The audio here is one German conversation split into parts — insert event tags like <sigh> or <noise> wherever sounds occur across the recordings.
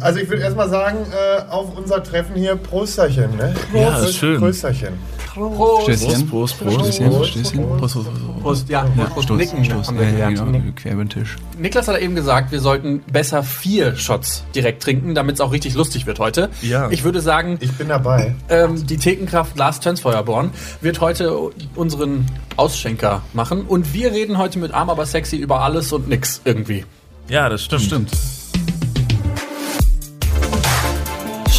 Also ich würde erstmal sagen, äh, auf unser Treffen hier Prosterchen, ne? Ja, ist schön. Prosterchen. Prost. Prost, Prost, Prost. Stößchen, Prost. Stößchen. Prost, Prost, Prost. Prost, ja, Prost, Stoß, Nicken. Stoß. haben wir Ja, ja, gelernt. genau, Nicken. quer über den Tisch. Niklas hat eben gesagt, wir sollten besser vier Shots direkt trinken, damit es auch richtig lustig wird heute. Ja. Ich würde sagen, Ich bin dabei. ähm, die Thekenkraft Lars Tönsfeuerborn wird heute unseren Ausschenker machen und wir reden heute mit Arm aber sexy über alles und nix irgendwie. Ja, das stimmt. Stimmt.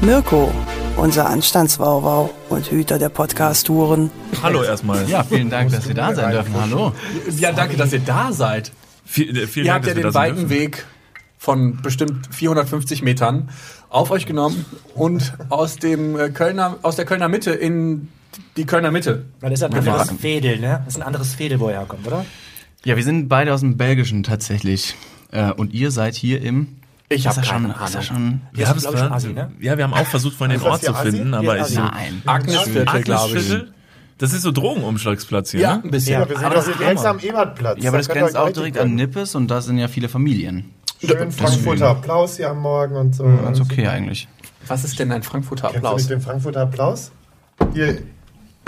Mirko, unser Anstandswauwau und Hüter der Podcast-Touren. Hallo erstmal. Ja, vielen Dank, dass Sie da sein dürfen. Hallo. Ja, danke, dass ihr da seid. Viel, äh, vielen Ihr Dank, habt ja wir den weiten. Weg von bestimmt 450 Metern auf euch genommen und aus dem äh, Kölner, aus der Kölner Mitte in die Kölner Mitte. Das ist ein anderes Fädel, ne? Das ist ein anderes Fädel, wo er herkommt, oder? Ja, wir sind beide aus dem Belgischen tatsächlich. Äh, Und ihr seid hier im... Ich habe schon, keine ist das Ahnung. schon... Wir haben es ich, ne? Ja, wir haben auch versucht, vorhin den Ist das Ort zu finden, aber ist ich. Assi. Nein. Agnesviertel, glaube ich. Das ist so Drogenumschlagsplatz hier, Ja, ne? ein bisschen. Ja. Wir sind Aber das direkt am Ebertplatz. Ja, aber das Da grenzt auch direkt an Nippes und da sind ja viele Familien. Schön Frankfurter Applaus hier am Morgen und so. Ganz okay eigentlich. Was ist denn ein Frankfurter Kennst du Applaus? nicht den Frankfurter Applaus? Hier,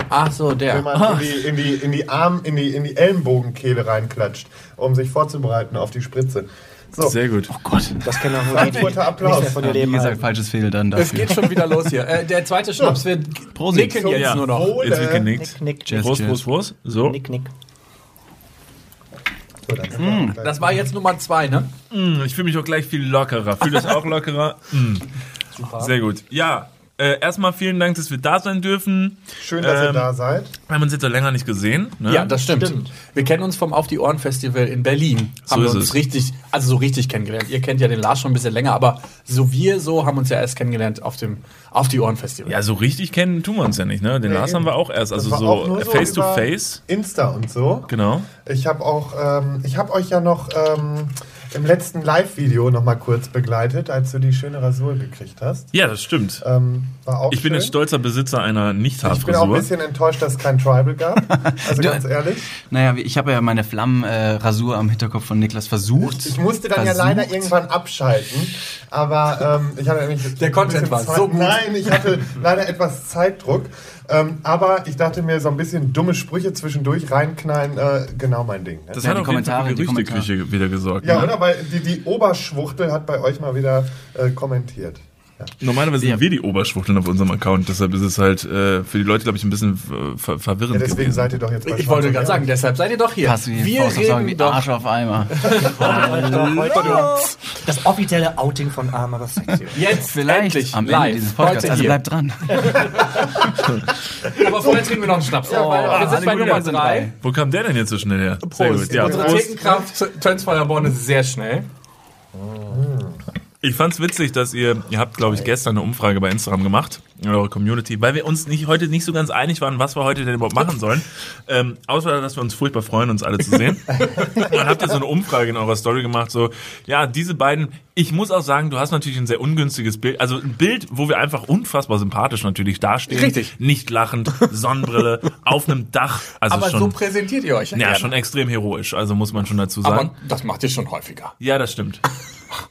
Ach so, wenn der. man in die, in die, in die Arm, in die, in die Ellenbogenkehle reinklatscht, um sich vorzubereiten auf die Spritze. So, Sehr gut. Oh Gott. Das können auch nur die, die Frankfurter nicht Applaus. von dir Wie leben gesagt, halten. falsches Fehl dann Es dafür. geht schon wieder los hier. Äh, der zweite Schnaps wird Prosit. nicken jetzt Ja. nur noch. Wohle. Jetzt wird genickt. Nick, nick. Prost, Prost, Prost. So. nick, nick. So, gleich. Das war jetzt Nummer zwei, ne? Mm, Ich fühle mich auch gleich viel lockerer. Fühle das auch lockerer? Mm. Sehr gut. Ja, äh, erstmal vielen Dank, dass wir da sein dürfen. Schön, dass ihr Ähm, da seid. Wir haben uns jetzt ja länger nicht gesehen. Ne? Ja, das stimmt. Stimmt. Wir kennen uns vom Auf die Ohren Festival in Berlin. So haben ist wir uns es. richtig, also so richtig kennengelernt. Ihr kennt ja den Lars schon ein bisschen länger, aber so wir so haben uns ja erst kennengelernt auf dem Auf die Ohren Festival. Ja, so richtig kennen tun wir uns ja nicht, ne? Den Lars haben wir auch erst, also so nur face to face. Insta und so. Genau. Ich habe auch, ähm, ich habe euch ja noch ähm, im letzten Live-Video noch mal kurz begleitet, als du die schöne Rasur gekriegt hast. Ja, das stimmt. Ähm, war auch Ich bin schön. jetzt stolzer Besitzer einer Ich bin auch ein bisschen enttäuscht, dass es kein Tribal gab. Also <laughs> ganz ehrlich. Naja, ich habe ja meine Flammenrasur am Hinterkopf von Niklas versucht. Ich musste dann ja Versucht. leider irgendwann abschalten, aber ähm, ich hatte nämlich Der ein Content bisschen war Zeit- so gut. Nein, ich hatte <laughs> leider etwas Zeitdruck, ähm, aber ich dachte mir so ein bisschen dumme Sprüche zwischendurch reinknallen, äh, genau mein Ding. Ne? Das Ja, hat die Kommentare, für die Gerüchteküche wieder gesorgt. ja, ne? oder? Weil die, die Oberschwuchtel hat bei euch mal wieder äh, kommentiert. Ja. Normalerweise sind Ja. wir die Oberschwuchteln auf unserem Account, deshalb ist es halt äh, für die Leute, glaube ich, ein bisschen äh, ver verwirrend Ja, deswegen gewesen. seid ihr doch jetzt bei Ich wollte gerade sagen, deshalb seid ihr doch hier. Pass wie wir auf Sagen, wie reden doch. Arsch auf Eimer. <laughs> Das offizielle Outing von Arm aber sexy. Jetzt Vielleicht endlich am Ende live. dieses Podcasts. Also bleibt dran. <laughs> Aber vorher trinken wir noch einen Schnaps. Ja, weil wir sind bei Nummer wir sind drei. drei. Wo kam der denn jetzt so schnell her? Sehr Prost. gut. Ja, Unsere. Thekenkraft Tönsfeuerborn ist sehr schnell. Ich fand's witzig, dass ihr, ihr habt, glaube ich, gestern eine Umfrage bei Instagram gemacht, in eurer Community, weil wir uns nicht, heute nicht so ganz einig waren, was wir heute denn überhaupt machen sollen. Ähm, außer, dass wir uns furchtbar freuen, uns alle zu sehen. <laughs> Dann habt ihr so eine Umfrage in eurer Story gemacht, so, ja, diese beiden, ich muss auch sagen, du hast natürlich ein sehr ungünstiges Bild, also ein Bild, wo wir einfach unfassbar sympathisch natürlich dastehen. Richtig. Nicht lachend, Sonnenbrille, auf einem Dach. Also Aber so schon, präsentiert ihr euch. ja, gerne. schon extrem heroisch, also muss man schon dazu sagen. Aber das macht ihr schon häufiger. ja, das stimmt. <laughs>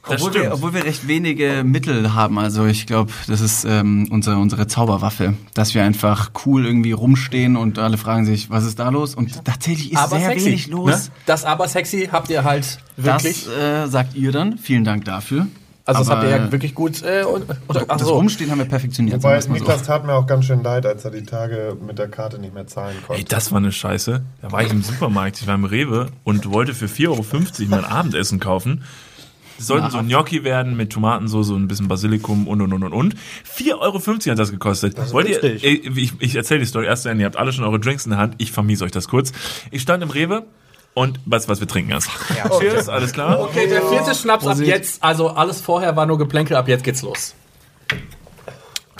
Das Obwohl stimmt. wir, obwohl wir recht wenige Mittel haben. Also ich glaube, das ist ähm, unsere, unsere Zauberwaffe. Dass wir einfach cool irgendwie rumstehen und alle fragen sich, was ist da los? Und tatsächlich ist aber sehr sexy. wenig los. Ne? Das aber sexy habt ihr halt wirklich. Das äh, sagt ihr dann. Vielen Dank dafür. also das Aber, habt ihr ja wirklich gut. Äh, und, oder, ach Das so. Rumstehen haben wir perfektioniert. Wobei Niklas tat mir auch ganz schön leid, als er die Tage mit der Karte nicht mehr zahlen konnte. Ey, das war eine Scheiße. Da war ich im Supermarkt, ich war im Rewe und wollte für 4,50 Euro mein Abendessen kaufen. Das sollten so Gnocchi werden mit Tomatensauce und ein bisschen Basilikum und und und und und. 4,50 Euro hat das gekostet. Wollt ihr, ich, ich erzähle die Story erst zu Ende. Ihr habt alle schon eure Drinks in der Hand. Ich vermies euch das kurz. Ich stand im Rewe, und was, was wir trinken erst. Cheers, alles klar? Okay, der vierte Schnaps ab jetzt. Also alles vorher war nur Geplänkel, ab jetzt geht's los.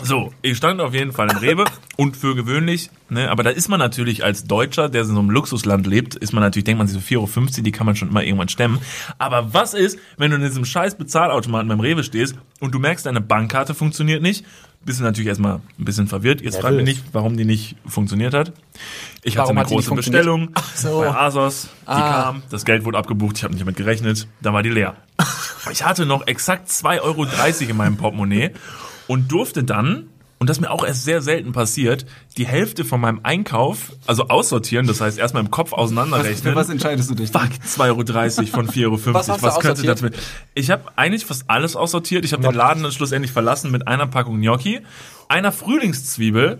So, ich stand auf jeden Fall im Rewe und für gewöhnlich, ne, aber da ist man natürlich als Deutscher, der in so einem Luxusland lebt, ist man natürlich, denkt man sich so 4,50 Euro, die kann man schon immer irgendwann stemmen. Aber was ist, wenn du in diesem scheiß Bezahlautomaten beim Rewe stehst und du merkst, deine Bankkarte funktioniert nicht? Bist du natürlich erstmal ein bisschen verwirrt. Jetzt frag mich nicht, warum die nicht funktioniert hat. Ich hatte Warum eine hat die nicht große? Bestellung Ach so. bei Asos, die Ah. kam, das Geld wurde abgebucht, ich habe nicht damit gerechnet, dann war die leer. <laughs> Ich hatte noch exakt 2,30 Euro in meinem Portemonnaie und durfte dann, und das ist mir auch erst sehr selten passiert, die Hälfte von meinem Einkauf, also aussortieren, das heißt erstmal im Kopf Was, auseinanderrechnen. für was entscheidest du dich? Fuck, 2,30 Euro von 4,50 Euro. Was hast du könnte das mit? Ich habe eigentlich fast alles aussortiert. Ich habe den Laden dann schlussendlich verlassen mit einer Packung Gnocchi, einer Frühlingszwiebel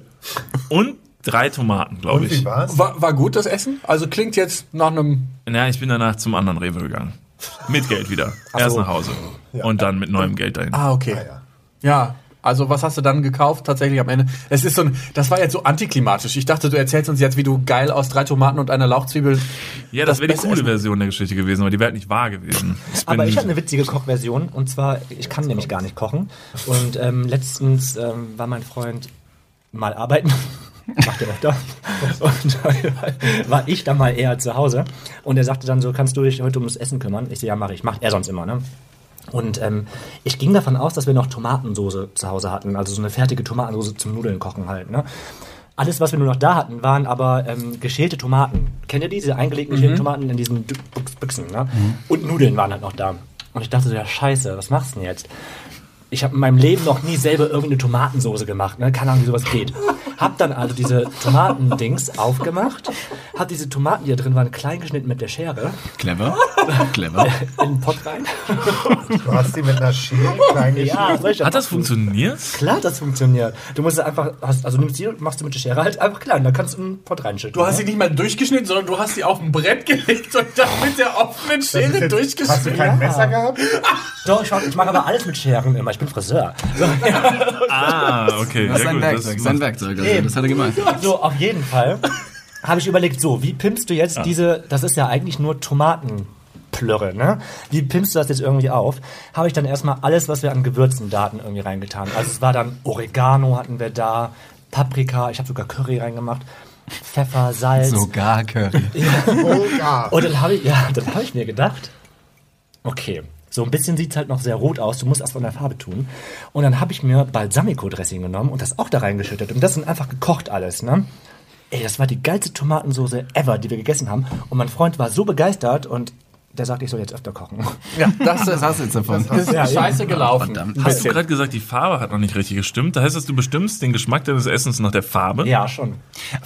und drei Tomaten, glaube ich. War, war gut das Essen? Also klingt jetzt nach einem. Ja, ich bin danach zum anderen Rewe gegangen. Mit Geld wieder. Erst nach Hause. Und dann mit neuem Geld dahin. Ah, okay. Ja. Also was hast du dann gekauft tatsächlich am Ende? Es ist so ein, das war jetzt so antiklimatisch. Ich dachte, du erzählst uns jetzt, wie du geil aus drei Tomaten und einer Lauchzwiebel. Ja, das, wäre die coole Essen- Version der Geschichte gewesen, aber die wäre halt nicht wahr gewesen. Ich Aber bin- ich habe eine witzige Kochversion und zwar, ich kann nämlich gar nicht kochen. Und ähm, letztens ähm, war mein Freund mal arbeiten. <laughs> Macht er öfter. Und <laughs> war ich dann mal eher zu Hause. Und er sagte dann so, kannst du dich heute ums Essen kümmern? Ich so, ja, mache ich. Macht er sonst immer, ne? Und ähm, ich ging davon aus, dass wir noch Tomatensoße zu Hause hatten. Also so eine fertige Tomatensoße zum Nudeln kochen halt, ne? Alles, was wir nur noch da hatten, waren aber ähm, geschälte Tomaten. Kennt ihr die? Diese eingelegten geschälten Tomaten in diesen Büchsen, ne? Und Nudeln waren halt noch da. Und ich dachte so, ja scheiße, was machst du denn jetzt? Ich habe in meinem Leben noch nie selber irgendeine Tomatensoße gemacht, ne? Keine Ahnung, wie sowas geht. Hab dann also diese Tomatendings aufgemacht, hab diese Tomaten, die da drin waren, klein geschnitten mit der Schere Clever. Clever. in den Pott rein. Du hast die mit einer Schere klein Ja, ich Hat das funktioniert? Klar, das funktioniert. Du musst es einfach, hast, also nimmst die und machst du mit der Schere halt einfach klein, dann kannst du in den Pott reinschütten. Du hast ne? sie nicht mal durchgeschnitten, sondern du hast sie auf ein Brett gelegt und dann mit der offenen Das ist Schere jetzt- Hast du durchgeschnitten. kein Messer gehabt? Doch, ich mach, ich mach aber alles mit Scheren immer. Ich bin Friseur. So, Ah, okay. Das ist ja, sein gut, Werkzeug. das Sein Werkzeug. Also, das hat er gemacht. so auf jeden Fall habe ich überlegt, so, wie pimpst du jetzt diese, das ist ja eigentlich nur Tomatenplörre, ne? Wie pimpst du das jetzt irgendwie auf? Habe ich dann erstmal alles, was wir an Gewürzen da hatten, irgendwie reingetan. Also es war dann Oregano hatten wir da, Paprika, ich habe sogar Curry reingemacht, Pfeffer, Salz. Sogar Curry. Ja. Und dann habe ich, ja, dann habe ich mir gedacht, okay, so ein bisschen sieht's halt noch sehr rot aus, du musst erst von der Farbe tun. Und dann habe ich mir Balsamico-Dressing genommen und das auch da reingeschüttet. Und das sind einfach gekocht alles, ne? Ey, das war die geilste Tomatensoße ever, die wir gegessen haben. Und mein Freund war so begeistert und der sagt, ich soll jetzt öfter kochen. <laughs> Ja, das Das hast du jetzt davon. ist Ja, scheiße gelaufen. Verdammt. Hast du gerade gesagt, die Farbe hat noch nicht richtig gestimmt? Da heißt das, du bestimmst den Geschmack deines Essens nach der Farbe? Ja, schon.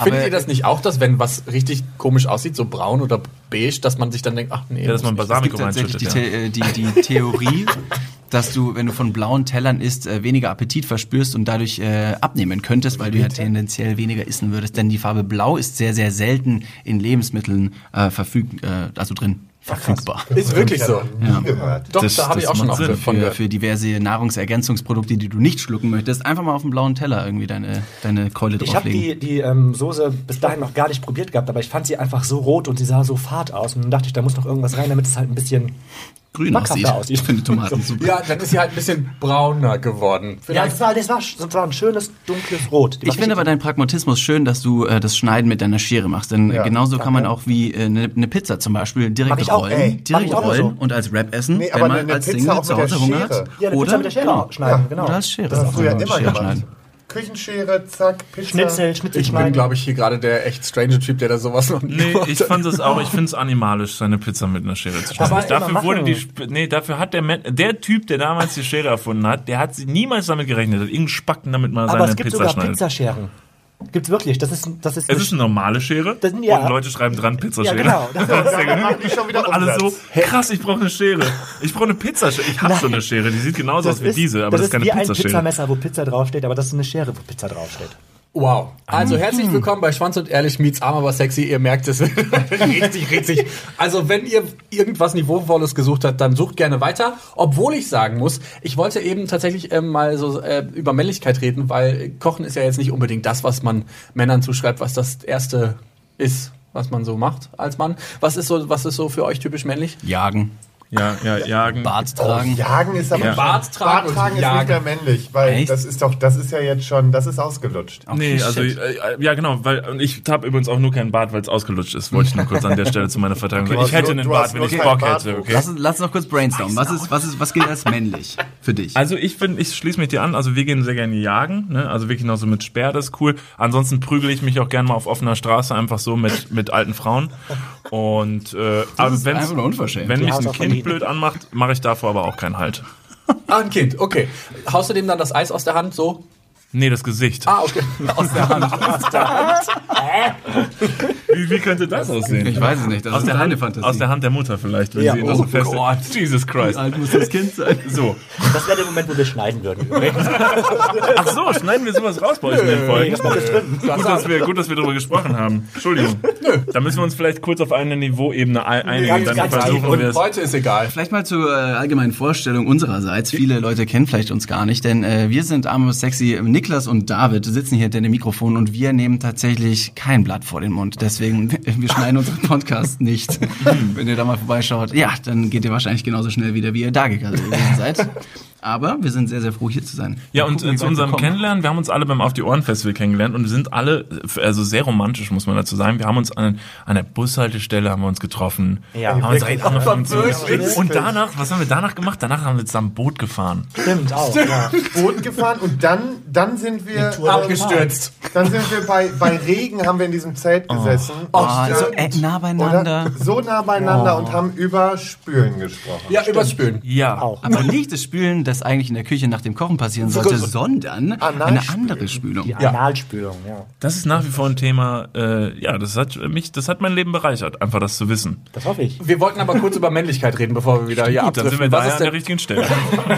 Findet ihr das nicht auch, dass wenn was richtig komisch aussieht, so braun oder beige, dass man sich dann denkt, ach nee, Ja, dass man. Es Balsamico reinschüttet. die, Ja. The äh, die, die Theorie, <laughs> dass du, wenn du von blauen Tellern isst, äh, weniger Appetit verspürst und dadurch äh, abnehmen könntest, weil du ja tendenziell weniger essen würdest. Denn die Farbe Blau ist sehr, sehr selten in Lebensmitteln äh, verfüg äh, also drin verfügbar. ist wirklich so. Gehört. Doch, Das- da habe ich auch schon Sinn von Für, für diverse Nahrungsergänzungsprodukte, die du nicht schlucken möchtest, einfach mal auf dem blauen Teller irgendwie deine, deine Keule Ich habe drauflegen. die, die ähm, Soße bis dahin noch gar nicht probiert gehabt, aber ich fand sie einfach so rot und sie sah so fad aus. Und dann dachte ich, da muss noch irgendwas rein, damit es halt ein bisschen grün aussieht. aussieht. Ich finde Tomaten super. Ja, dann ist sie halt ein bisschen brauner geworden. Ja, Vielleicht das war, das war, das war ein schönes, dunkles Rot. Die Ich finde aber deinen Pragmatismus schön, dass du äh, das Schneiden mit deiner Schere machst. Denn Ja, genauso kann man danke. auch wie eine äh, ne Pizza zum Beispiel direkt ich auch, rollen, ey. Mach direkt ich auch rollen so. und als Wrap essen, Nee, wenn aber man eine als Pizza Single auch zu mit Hause der Hunger Schere. hat. Ja, eine oder Pizza mit der Schere genau. schneiden, Ja. genau. Oder als Schere. Das hast du ja immer gemacht. Küchenschere, zack, Pizza. Schnitzel, Schnitzel ich bin, glaube ich, hier gerade der echt strange Typ, der da sowas noch nie Nee, gemacht ich fand es auch, ich finde es animalisch, seine Pizza mit einer Schere zu schneiden. Aber Dafür wurde die, nee, dafür hat der, der Typ, der damals die Schere erfunden hat, der hat sie niemals damit gerechnet, hat irgendeinen Spacken damit mal aber seine es gibt Pizza sogar schneidet. Pizzascheren. Gibt's wirklich. Das ist, das ist, Es ist eine normale Schere Das- ja. und Leute schreiben dran Pizzaschere. Ja, genau. Das- <laughs> Das ist schon wieder Und alle so, krass, ich brauche eine Schere. Ich brauche eine Pizzaschere. Ich habe so eine Schere, die sieht genauso aus wie diese, aber das, ist keine wie ein Pizzaschere. Pizzamesser, wo Pizza draufsteht, aber das ist eine Schere, wo Pizza draufsteht. Wow. Also herzlich willkommen bei Schwanz und Ehrlich meets arm aber sexy. Ihr merkt es <laughs> richtig, richtig. Also wenn ihr irgendwas Niveauvolles gesucht habt, dann sucht gerne weiter. Obwohl ich sagen muss, ich wollte eben tatsächlich ähm, mal so äh, über Männlichkeit reden, weil Kochen ist ja jetzt nicht unbedingt das, was man Männern zuschreibt, was das erste ist, was man so macht als Mann. Was ist so, was ist so für euch typisch männlich? Jagen, Ja, ja, jagen. Bart tragen. Jagen ist aber Ja. Bart tragen Bart tragen und ist jagen. nicht mehr männlich, weil Echt? das ist doch, das ist ja jetzt schon, das ist ausgelutscht. Nee, Okay, also shit. äh, ja genau, weil und ich habe übrigens auch nur keinen Bart, weil es ausgelutscht ist. Wollte ich nur kurz an der Stelle zu meiner Verteidigung <laughs> sagen. Du Ich hätte nur- einen Bart, wenn ich Bock Bart, hätte, okay? Lass, lass uns noch kurz brainstormen. Was ist, was ist, was gilt als männlich für dich? Also ich bin, ich schließe mich dir an. Also wir gehen sehr gerne jagen, ne? Also wirklich noch so mit Speer, das ist cool. Ansonsten prügele ich mich auch gerne mal auf offener Straße einfach so mit mit alten Frauen. Und äh, aber ist wenn's- einfach nur unverschämt. wenn Die mich ein auch Kind blöd anmacht, mache ich davor aber auch keinen Halt. Ah, ein Kind, okay. Haust du dem dann das Eis aus der Hand so? Nee, das Gesicht. Ah, okay. Aus der Hand. Wie, wie könnte das aussehen? Ich weiß es nicht. Das aus ist der, Hand, Fantasie. aus der Hand der Mutter vielleicht, wenn Ja. sie ihn so Oh fest. Gott. Jesus Christ. alt muss das Kind sein? So. Das wäre der Moment, wo wir schneiden würden. <laughs> Ach so, schneiden wir sowas raus bei euch in den Folgen. das drin. Gut, dass wir, gut, dass wir darüber gesprochen haben. Entschuldigung. Da müssen wir uns vielleicht kurz auf eine Niveauebene ein- einigen. Ganz, Dann ganz versuchen Und wir es. heute ist egal. Vielleicht mal zur äh, allgemeinen Vorstellung unsererseits. Viele Leute kennen vielleicht uns gar nicht, denn äh, wir sind Arme Sexy. Niklas und David sitzen hier hinter dem Mikrofon und wir nehmen tatsächlich kein Blatt vor den Mund. Deswegen, <laughs> wir schneiden unseren Podcast nicht. <laughs> Wenn ihr da mal vorbeischaut, ja, dann geht ihr wahrscheinlich genauso schnell wieder, wie ihr da gegangen seid. Aber wir sind sehr, sehr froh, hier zu sein. Ja, Mal und gucken, zu wir unserem kommen. Kennenlernen, wir haben uns alle beim Auf die Ohren Festival kennengelernt und wir sind alle, also sehr romantisch, muss man dazu sagen. Wir haben uns an, an der Bushaltestelle haben wir uns getroffen. Ja. haben uns Wirklich? zu Wirklich? Und danach, was haben wir danach gemacht? Danach haben wir zusammen Boot gefahren. Stimmt, auch. Ja. Boot gefahren und dann, dann sind wir, Abgestürzt. dann sind wir bei, bei Regen, haben wir in diesem Zelt gesessen. Oh, Und, so äh, nah beieinander. Oder? So nah beieinander und haben über Spülen gesprochen. Ja, übers Spülen. Ja. Auch. Aber nicht das Spülen, das eigentlich in der Küche nach dem Kochen passieren sollte, sondern eine andere Spülung. Die Analspülung, ja. Das ist nach wie vor ein Thema, äh, ja, das hat mich, das hat mein Leben bereichert, einfach das zu wissen. Das hoffe ich. Wir wollten aber kurz über Männlichkeit reden, bevor wir wieder hier Gut, dann sind wir abdriften. da Was, ist an der richtigen Stelle.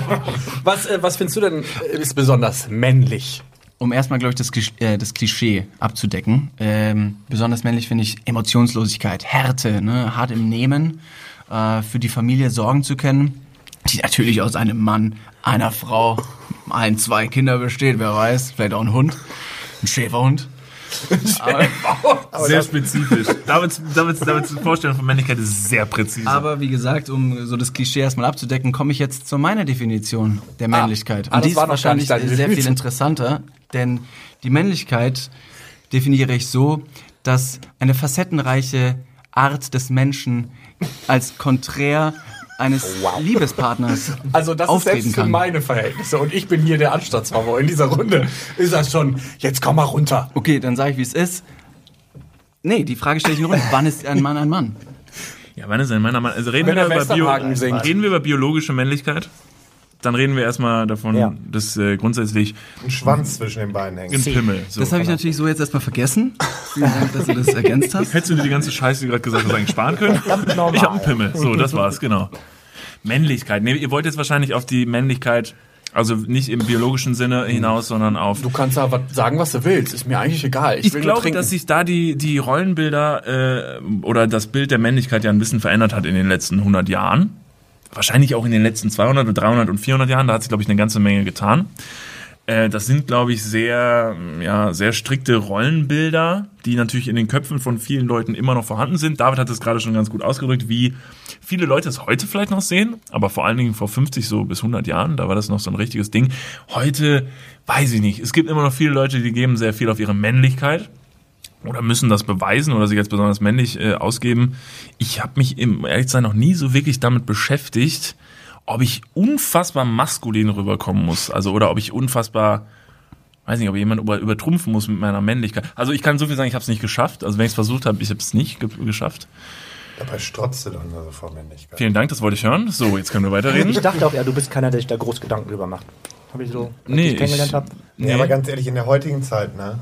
<laughs> was, äh, was findest du denn äh, ist besonders männlich? Um erstmal, glaube ich, das, äh, das Klischee abzudecken. Ähm, besonders männlich finde ich Emotionslosigkeit, Härte, ne? hart im Nehmen, äh, für die Familie sorgen zu können, die natürlich aus einem Mann, einer Frau, ein, zwei Kinder besteht, wer weiß, vielleicht auch ein Hund, ein Schäferhund. sehr spezifisch. Davids, Davids, Davids Vorstellung von Männlichkeit ist sehr präzise. Aber wie gesagt, um so das Klischee erstmal abzudecken, komme ich jetzt zu meiner Definition der Männlichkeit. ah, Und die ist wahrscheinlich sehr viel Definition. interessanter, denn die Männlichkeit definiere ich so, dass eine facettenreiche Art des Menschen als konträr eines Liebespartners Also das ist auftreten selbst für kann. meine Verhältnisse und ich bin hier der Anstandsfrau in dieser Runde. Ist das schon, jetzt komm mal runter. Okay, dann sage ich, wie es ist. Nee, die Frage stelle ich nur, wann ist ein Mann ein Mann? ja, wann ist denn meiner Mann? Also reden Wenn wir, der über Bio, singt. reden wir über biologische Männlichkeit? Dann reden wir erstmal davon, Ja. dass äh, grundsätzlich Ein Schwanz zwischen den Beinen ein hängt. Pimmel. So. Das habe ich natürlich so jetzt erstmal vergessen. <laughs> Vielen Dank, dass du das ergänzt hast. Hättest du dir die ganze Scheiße, die du gerade gesagt hast, eigentlich sparen können? normal. Ich habe einen Pimmel. So, das war's, genau. Männlichkeit. Nee, ihr wollt jetzt wahrscheinlich auf die Männlichkeit, also nicht im biologischen Sinne hinaus, sondern auf Du kannst aber sagen, was du willst. Ist mir eigentlich egal. Ich, Ich glaube, dass sich da die, die Rollenbilder äh, oder das Bild der Männlichkeit ja ein bisschen verändert hat in den letzten 100 Jahren. Wahrscheinlich auch in den letzten 200 und 300 und 400 Jahren. Da hat sich, glaube ich, eine ganze Menge getan. Äh, das sind, glaube ich, sehr, ja, sehr strikte Rollenbilder, die natürlich in den Köpfen von vielen Leuten immer noch vorhanden sind. David hat es gerade schon ganz gut ausgedrückt, wie viele Leute es heute vielleicht noch sehen, aber vor allen Dingen vor 50 so bis 100 Jahren, da war das noch so ein richtiges Ding. Heute weiß ich nicht. Es gibt immer noch viele Leute, die geben sehr viel auf ihre Männlichkeit oder müssen das beweisen oder sich als besonders männlich äh, ausgeben. Ich habe mich im ehrlich zu sein noch nie so wirklich damit beschäftigt, ob ich unfassbar maskulin rüberkommen muss, also oder ob ich unfassbar weiß nicht, ob jemand über, übertrumpfen muss mit meiner Männlichkeit. Also ich kann so viel sagen, ich habe es nicht geschafft. Also wenn ich es versucht habe, ich habe es nicht ge geschafft. Dabei strotzt du dann nur so vor Männlichkeit. Vielen Dank, das wollte ich hören. So, jetzt können wir weiterreden. Ich dachte auch, ja, du bist keiner, der sich da groß Gedanken drüber macht. Habe ich so, als Nee, ich kennengelernt ich- habe. Nee, aber ganz ehrlich, in der heutigen Zeit, ne,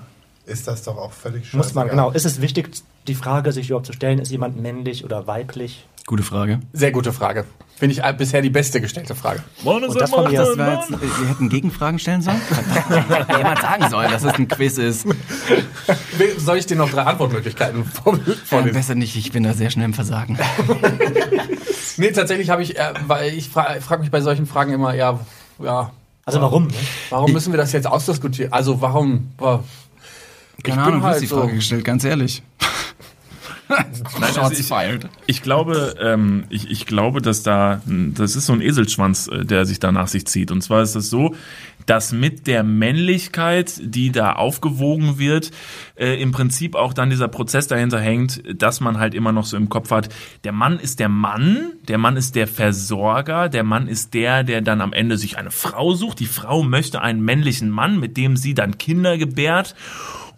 ist das doch auch völlig scheiße. Muss man, genau. Ist es wichtig, die Frage sich überhaupt zu stellen, ist jemand männlich oder weiblich? Gute Frage. Sehr gute Frage. Finde ich äh, bisher die beste gestellte Frage. Wollen wir Und das von mir. Das war jetzt, wir hätten Gegenfragen stellen sollen? <laughs> Hätte jemand sagen sollen, dass es ein Quiz ist. Soll ich dir noch drei Antwortmöglichkeiten vor, Ja, vorlesen? besser nicht, ich bin da sehr schnell im Versagen. <laughs> Nee, tatsächlich habe ich, äh, weil ich frage frag mich bei solchen Fragen immer, ja, ja, Also warum? Ne? warum müssen wir das jetzt ausdiskutieren? Also warum? wa- Keine bin Ahnung, du halt hast die so. Frage gestellt, ganz ehrlich. <laughs> Nein, also ich, ich glaube, ähm, ich, ich glaube, dass da, das ist so ein Eselschwanz, äh, der sich da nach sich zieht. Und zwar ist es so, dass mit der Männlichkeit, die da aufgewogen wird, äh, im Prinzip auch dann dieser Prozess dahinter hängt, dass man halt immer noch so im Kopf hat, der Mann ist der Mann, der Mann ist der Versorger, der Mann ist der, der dann am Ende sich eine Frau sucht. Die Frau möchte einen männlichen Mann, mit dem sie dann Kinder gebärt.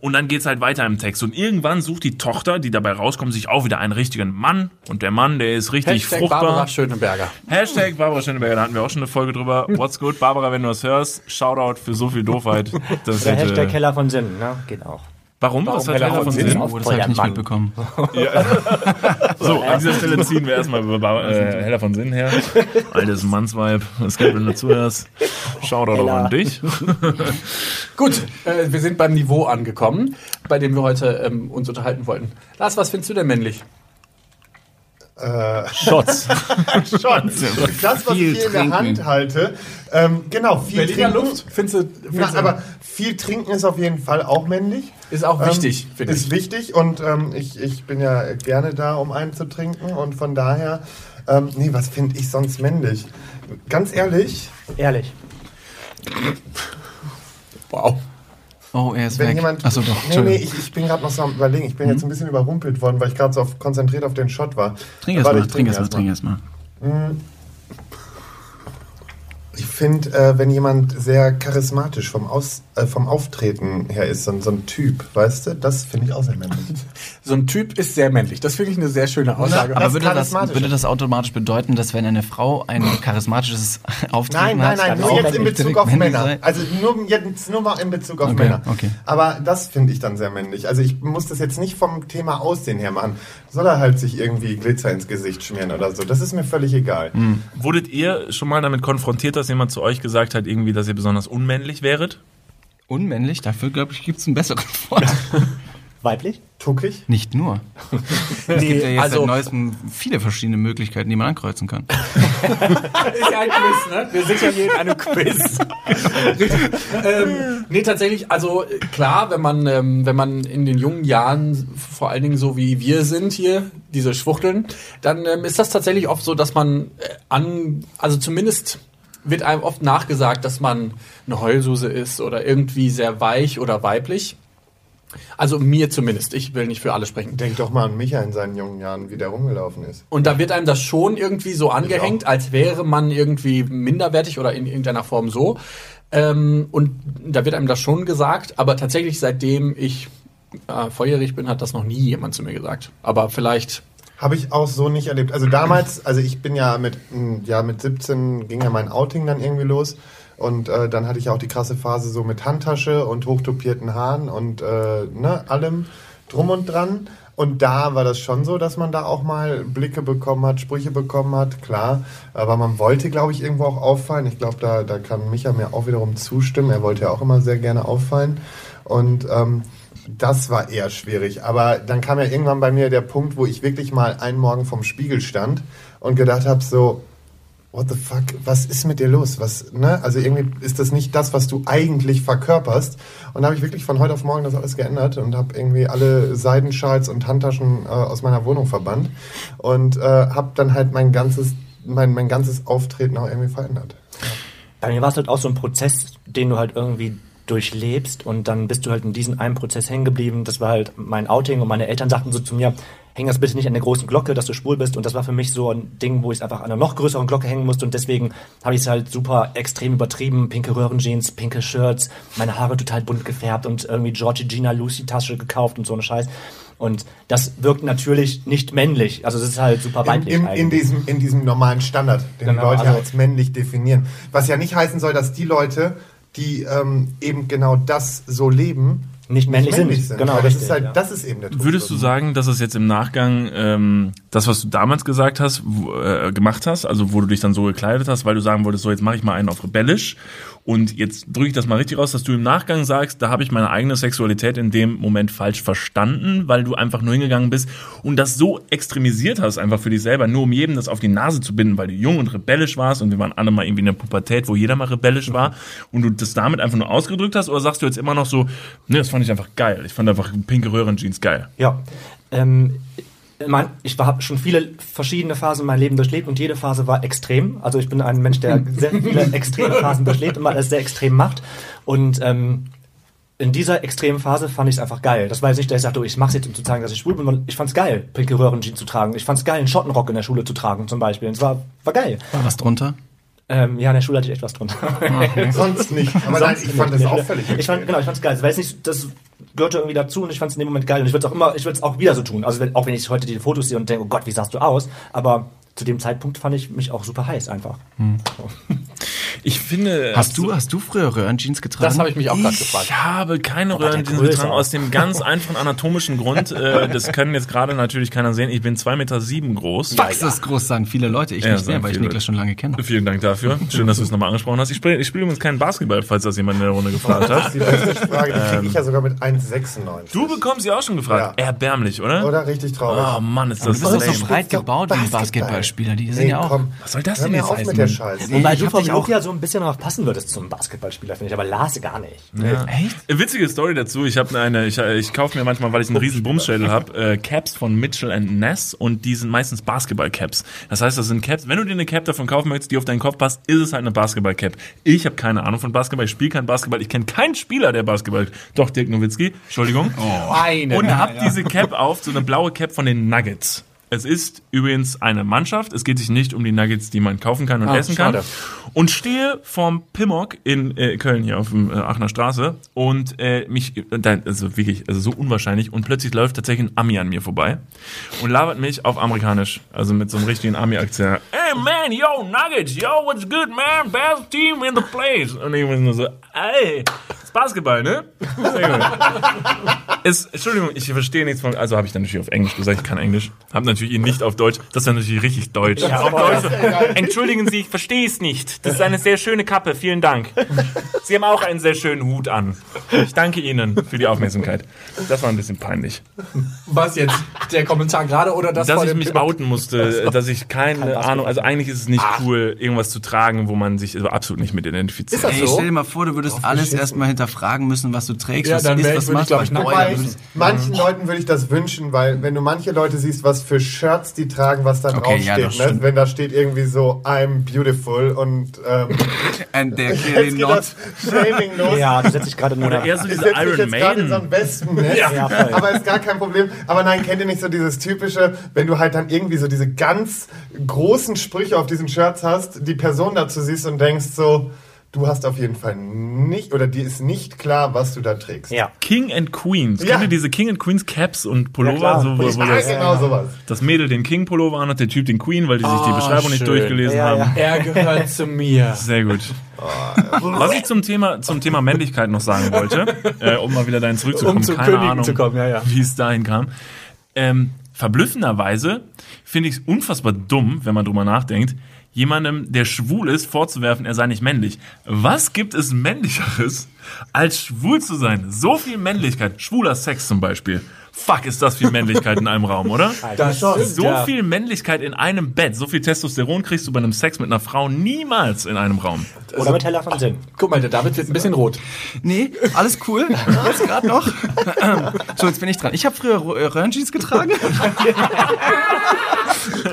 Und dann geht's halt weiter im Text. Und irgendwann sucht die Tochter, die dabei rauskommt, sich auch wieder einen richtigen Mann. Und der Mann, der ist richtig Hashtag fruchtbar. Barbara Schöneberger. Hashtag Barbara Schöneberger, da hatten wir auch schon eine Folge drüber. What's good? Barbara, wenn du das hörst, Shoutout für so viel Doofheit. Das Der hätte, Hashtag Keller von Sinn, ne? Geht auch. Warum? Was hat Heller von Sinn? Oh, das habe ich nicht Mann. mitbekommen. <laughs> So, an dieser Stelle ziehen wir erstmal äh, Heller von Sinn her. Altes Mannsweib. Es gibt, wenn du zuhörst. Shoutout auch an dich. <laughs> Gut, äh, wir sind beim Niveau angekommen, bei dem wir heute ähm, uns unterhalten wollten. Lars, was findest du denn männlich? Shots. <laughs> Schon. Das, was Viel ich hier in der trinken. Hand halte, ähm, genau, viel Berliner trinken. Luft? Findest du, Na, findest du aber viel trinken ist auf jeden Fall auch männlich. ist auch wichtig, ähm, finde Ist ich. wichtig und ähm, ich, ich bin ja gerne da, um einen zu trinken und von daher, ähm, nee, was finde ich sonst männlich? Ganz ehrlich, Ehrlich. Wow. Oh, er ist wenn weg. jemand. Achso, doch. nee, nee, ich, ich bin gerade noch so am Überlegen. Ich bin jetzt ein bisschen überrumpelt worden, weil ich gerade so auf, konzentriert auf den Shot war. Trink erst mal, ich trink trinke erst mal, erst trink erst mal. Ich finde, äh, wenn jemand sehr charismatisch vom, Aus, äh, vom Auftreten her ist, so, ein- so ein Typ, weißt du, das finde ich auch sehr männlich. <laughs> So ein Typ ist sehr männlich. Das finde ich eine sehr schöne Aussage. Das Aber würde das, würde das automatisch bedeuten, dass wenn eine Frau ein charismatisches <laughs> Auftreten Nein, nein, hat, nein, dann nur auch jetzt in männlich. Bezug auf Männer. sein? Also nur, jetzt nur mal in Bezug auf Okay, Männer. okay. Aber das finde ich dann sehr männlich. Also ich muss das jetzt nicht vom Thema Aussehen her machen. Soll er halt sich irgendwie Glitzer ins Gesicht schmieren oder so. Das ist mir völlig egal. Hm. Wurdet ihr schon mal damit konfrontiert, dass jemand zu euch gesagt hat, irgendwie, dass ihr besonders unmännlich wäret? unmännlich, dafür glaube ich, gibt es einen besseren Wort. <laughs> Weiblich? Tuckig? Nicht nur. <laughs> Es gibt ja jetzt also- seit neuestem viele verschiedene Möglichkeiten, die man ankreuzen kann. <laughs> ist ja ein Quiz, ne? Wir sind ja hier in einem Quiz. Richtig. <laughs> ähm, nee, tatsächlich, also klar, wenn man, ähm, wenn man in den jungen Jahren, vor allen Dingen so wie wir sind hier, diese Schwuchteln, dann ähm, ist das tatsächlich oft so, dass man äh, an, also zumindest wird einem oft nachgesagt, dass man eine Heulsuse ist oder irgendwie sehr weich oder weiblich. Also mir zumindest. Ich will nicht für alle sprechen. Denk doch mal an Micha in seinen jungen Jahren, wie der rumgelaufen ist. Und da wird einem das schon irgendwie so angehängt, als wäre man irgendwie minderwertig oder in irgendeiner Form so. Ähm, und da wird einem das schon gesagt, aber tatsächlich seitdem ich äh, volljährig bin, hat das noch nie jemand zu mir gesagt. Aber vielleicht, Habe ich auch so nicht erlebt. Also damals, also ich bin ja mit, ja mit 17 ging ja mein Outing dann irgendwie los. Und äh, dann hatte ich auch die krasse Phase so mit Handtasche und hochtopierten Haaren und äh, ne, allem drum und dran. Und da war das schon so, dass man da auch mal Blicke bekommen hat, Sprüche bekommen hat, klar. Aber man wollte, glaube ich, irgendwo auch auffallen. Ich glaube, da, da kann Micha mir auch wiederum zustimmen. Er wollte ja auch immer sehr gerne auffallen. Und ähm, das war eher schwierig. Aber dann kam ja irgendwann bei mir der Punkt, wo ich wirklich mal einen Morgen vom Spiegel stand und gedacht habe, so, what the fuck, was ist mit dir los? Was, ne? Also irgendwie ist das nicht das, was du eigentlich verkörperst. Und da habe ich wirklich von heute auf morgen das alles geändert und habe irgendwie alle Seidenschals und Handtaschen äh, aus meiner Wohnung verbannt und äh, habe dann halt mein ganzes, mein, mein ganzes Auftreten auch irgendwie verändert. Bei mir war es halt auch so ein Prozess, den du halt irgendwie durchlebst und dann bist du halt in diesem einen Prozess hängen geblieben. Das war halt mein Outing und meine Eltern sagten so zu mir, häng das bitte nicht an der großen Glocke, dass du schwul bist. Und das war für mich so ein Ding, wo ich es einfach an einer noch größeren Glocke hängen musste und deswegen habe ich es halt super extrem übertrieben. Pinke Röhrenjeans, pinke Shirts, meine Haare total bunt gefärbt und irgendwie Georgie Gina Lucy Tasche gekauft und so eine Scheiß. Und das wirkt natürlich nicht männlich. Also es ist halt super In, weiblich in, in, eigentlich. diesem, in diesem normalen Standard, den die Genau, Leute also- als männlich definieren. Was ja nicht heißen soll, dass die Leute, die ähm, eben genau das so leben, Nicht männlich sind. Genau, Weil das richtig, ist halt, ja. das ist eben der Trugschluss. Würdest du sagen, dass es jetzt im Nachgang ähm, das, was du damals gesagt hast, wo, äh, gemacht hast, also wo du dich dann so gekleidet hast, weil du sagen wolltest, so jetzt mache ich mal einen auf rebellisch und jetzt drücke ich das mal richtig raus, dass du im Nachgang sagst, da habe ich meine eigene Sexualität in dem Moment falsch verstanden, weil du einfach nur hingegangen bist und das so extremisiert hast, einfach für dich selber, nur um jedem das auf die Nase zu binden, weil du jung und rebellisch warst und wir waren alle mal irgendwie in der Pubertät, wo jeder mal rebellisch war und du das damit einfach nur ausgedrückt hast oder sagst du jetzt immer noch so, ne, das fand ich einfach geil, ich fand einfach pinke Röhrenjeans geil. Ja, ähm, mein, ich habe schon viele verschiedene Phasen in meinem Leben durchlebt und jede Phase war extrem. Also ich bin ein Mensch, der <laughs> sehr viele extreme Phasen durchlebt und mal alles sehr extrem macht. Und ähm, in dieser extremen Phase fand ich es einfach geil. Das war jetzt nicht, dass ich sagte, oh, ich mach's jetzt, um zu zeigen, dass ich schwul bin, ich fand's geil, pinke Röhrenjeans zu tragen. Ich fand's geil, einen Schottenrock in der Schule zu tragen, zum Beispiel. Und es war, war geil. War was drunter? Ähm, ja, in der Schule hatte ich echt was drunter. <laughs> Sonst nicht. Aber nein, ich fand das auch völlig Ich fand, genau, ich fand's geil. Das, war jetzt nicht, das gehörte irgendwie dazu und ich fand's in dem Moment geil. Und ich würde es auch immer, ich würde es auch wieder so tun. Also wenn, auch wenn ich heute die Fotos sehe und denke, oh Gott, wie sahst du aus? Aber zu dem Zeitpunkt fand ich mich auch super heiß einfach. So. Ich finde. Hast du, hast du früher Röhrenjeans getragen? Das habe ich mich auch gerade gefragt. Ich habe keine der Röhrenjeans getragen, aus dem ganz <laughs> einfachen anatomischen Grund. Äh, das können jetzt gerade natürlich keiner sehen. Ich bin 2,7 Meter sieben groß. Fuck, ist das groß, sagen viele Leute. Ich Ja, nicht mehr, weil ich Niklas schon lange kenne. Vielen Dank dafür. Schön, dass du es nochmal angesprochen hast. Ich spiele ich spiele übrigens keinen Basketball, falls das jemand in der Runde gefragt <laughs> Das hat. ist die beste Frage, die kriege ich ja sogar mit 1,96. Du bekommst sie auch schon gefragt. Ja. Erbärmlich, oder? Oder richtig traurig. Oh Mann, ist das Du bist doch so breit gebaut wie. Basketballspieler. Die sind Nee, ja auch. komm. Was soll das Hör denn jetzt auf heißen? mit der Scheiße. Wobei ich du vom Look auch- ja so ein bisschen darauf passen würdest zum Basketballspieler, finde ich. Aber Lars gar nicht. Ja. Echt? Witzige Story dazu. Ich habe eine, ich, ich kaufe mir manchmal, weil ich einen riesen Bumsschädel habe, äh, Caps von Mitchell Ness und die sind meistens Basketball-Caps. Das heißt, das sind Caps. Wenn du dir eine Cap davon kaufen möchtest, die auf deinen Kopf passt, ist es halt eine Basketball-Cap. Ich habe keine Ahnung von Basketball. Ich spiele kein Basketball. Ich kenne keinen Spieler, der Basketball. Doch Dirk Nowitzki. Entschuldigung. Eine. und hab diese Cap auf, so eine blaue Cap von den Nuggets. Es ist übrigens eine Mannschaft. Es geht sich nicht um die Nuggets, die man kaufen kann und Ah, essen schade. kann. Und stehe vorm Pimmock in äh, Köln hier auf dem äh, Aachener Straße und äh, mich, also wirklich, also so unwahrscheinlich. Und plötzlich läuft tatsächlich ein Ami an mir vorbei und labert mich auf amerikanisch, also mit so einem richtigen Ami-Akzent. Hey man, yo Nuggets, yo what's good man, best team in the place. Und ich bin nur so, ey, ist Basketball, ne? <laughs> Sehr gut. Es, Entschuldigung, ich verstehe nichts von. Also habe ich dann natürlich auf Englisch gesagt, ich kann Englisch. Hab natürlich ihn nicht auf Deutsch. Das ist dann natürlich richtig Deutsch. auf Deutsch. so, Entschuldigen Sie, ich verstehe es nicht. Das ist eine sehr schöne Kappe. Vielen Dank. Sie haben auch einen sehr schönen Hut an. Ich danke Ihnen für die Aufmerksamkeit. Das war ein bisschen peinlich. Was jetzt? Der Kommentar gerade oder das Dass vor ich mich outen musste, dass ich keine Ahnung. Also eigentlich ist es nicht cool, irgendwas zu tragen, wo man sich also absolut nicht mit identifiziert. Ist das Ey, so? stell dir mal vor, du würdest alles erstmal hinterfragen müssen, was du trägst, Ja, was dann du isst, ich- was ich, machst. glaub ich, was nackt Wobei, manchen Leuten würde ich das wünschen, weil wenn du manche Leute siehst, was für Shirts die tragen, was da Okay, drauf ja, ne? wenn da steht irgendwie so I'm beautiful und ähm, <laughs> And they're jetzt clearly geht not. das Shaming los. Ja, du setzt dich gerade nur Oder eher so Ich diese mich Iron jetzt gerade in so Maiden. ein Wespennetz, Ja, voll. <laughs> aber ist gar kein Problem. Aber nein, kennt ihr nicht so dieses typische, wenn du halt dann irgendwie so diese ganz großen Sprüche auf diesen Shirts hast, die Person dazu siehst und denkst so, du hast auf jeden Fall nicht, oder dir ist nicht klar, was du da trägst. Ja. King and Queens. Ja. Kennt ihr diese King and Queens Caps und Pullover? klar. so, wo, wo Ja, das, genau sowas. das Mädel den King Pullover anhat, der Typ den Queen, weil die sich die Ah, Beschreibung nicht schön. durchgelesen Ja, haben. ja. Er gehört zu mir. Sehr gut. Was ich zum Thema, zum Thema Männlichkeit noch sagen wollte, <laughs> äh, um mal wieder dahin zurückzukommen, Um zu keine Königen Ahnung, zu kommen, ja, ja. wie es dahin kam. Ähm, verblüffenderweise finde ich es unfassbar dumm, wenn man drüber nachdenkt, jemandem, der schwul ist, vorzuwerfen, er sei nicht männlich. Was gibt es männlicheres, als schwul zu sein? So viel Männlichkeit, schwuler Sex zum Beispiel. Fuck, ist das viel Männlichkeit in einem Raum, oder? <laughs> Das stimmt, So ja. viel Männlichkeit in einem Bett, so viel Testosteron kriegst du bei einem Sex mit einer Frau niemals in einem Raum. Oder mit Heller von Sinn. Guck mal, der David wird ein bisschen rot. Nee, alles cool. <laughs> Jetzt gerade noch. so, jetzt bin ich dran. Ich habe früher äh, Röhrenjeans getragen. <laughs>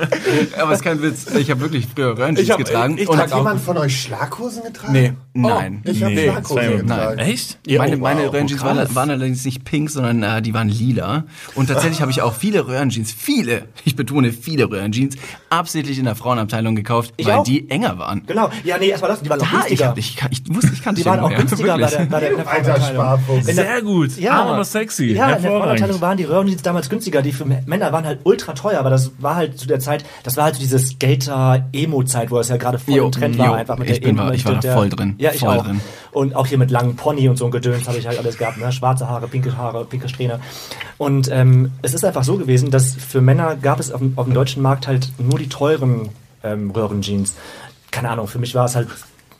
<laughs> Aber ist kein Witz. Ich habe wirklich früher Röhrenjeans Ich getragen. ich und Hat jemand von euch Schlaghosen getragen? Nee. nein. Ich habe Nee, Schlaghosen getragen. Echt? Ja, meine oh, meine wow, Röhrenjeans krass. waren, waren allerdings nicht pink, sondern äh, die waren lila. Und tatsächlich habe ich auch viele Röhrenjeans, viele, ich betone viele Röhrenjeans, absichtlich in der Frauenabteilung gekauft, Ich weil auch. die enger waren. Genau. Ja, nee, erstmal das. Die waren auch Da, ich, günstiger. hab, ich, kann- ich wusste, ich kannte die waren auch ja, günstiger bei der, bei der, in der Alter Frauenabteilung. Sparfuchs. In der- Sehr gut. Ja, aber sexy. Ja, in der. Frauenabteilung waren die Röhrenjeans damals günstiger. Die für Männer waren halt ultra teuer, aber das war halt zu der Zeit, das war halt so diese Skater-Emo-Zeit, wo es ja gerade voll Jo, im Trend jo, war. Einfach mit ich der bin Emo- ich war da voll drin, Ja, ich voll auch. drin. Und auch hier mit langen Pony und so ein Gedöns habe ich halt alles gehabt. Ne? Schwarze Haare, pinke Haare, pinke Strähne. Und ähm, es ist einfach so gewesen, dass für Männer gab es auf dem, auf dem deutschen Markt halt nur die teuren ähm, Röhrenjeans. Keine Ahnung, für mich war es halt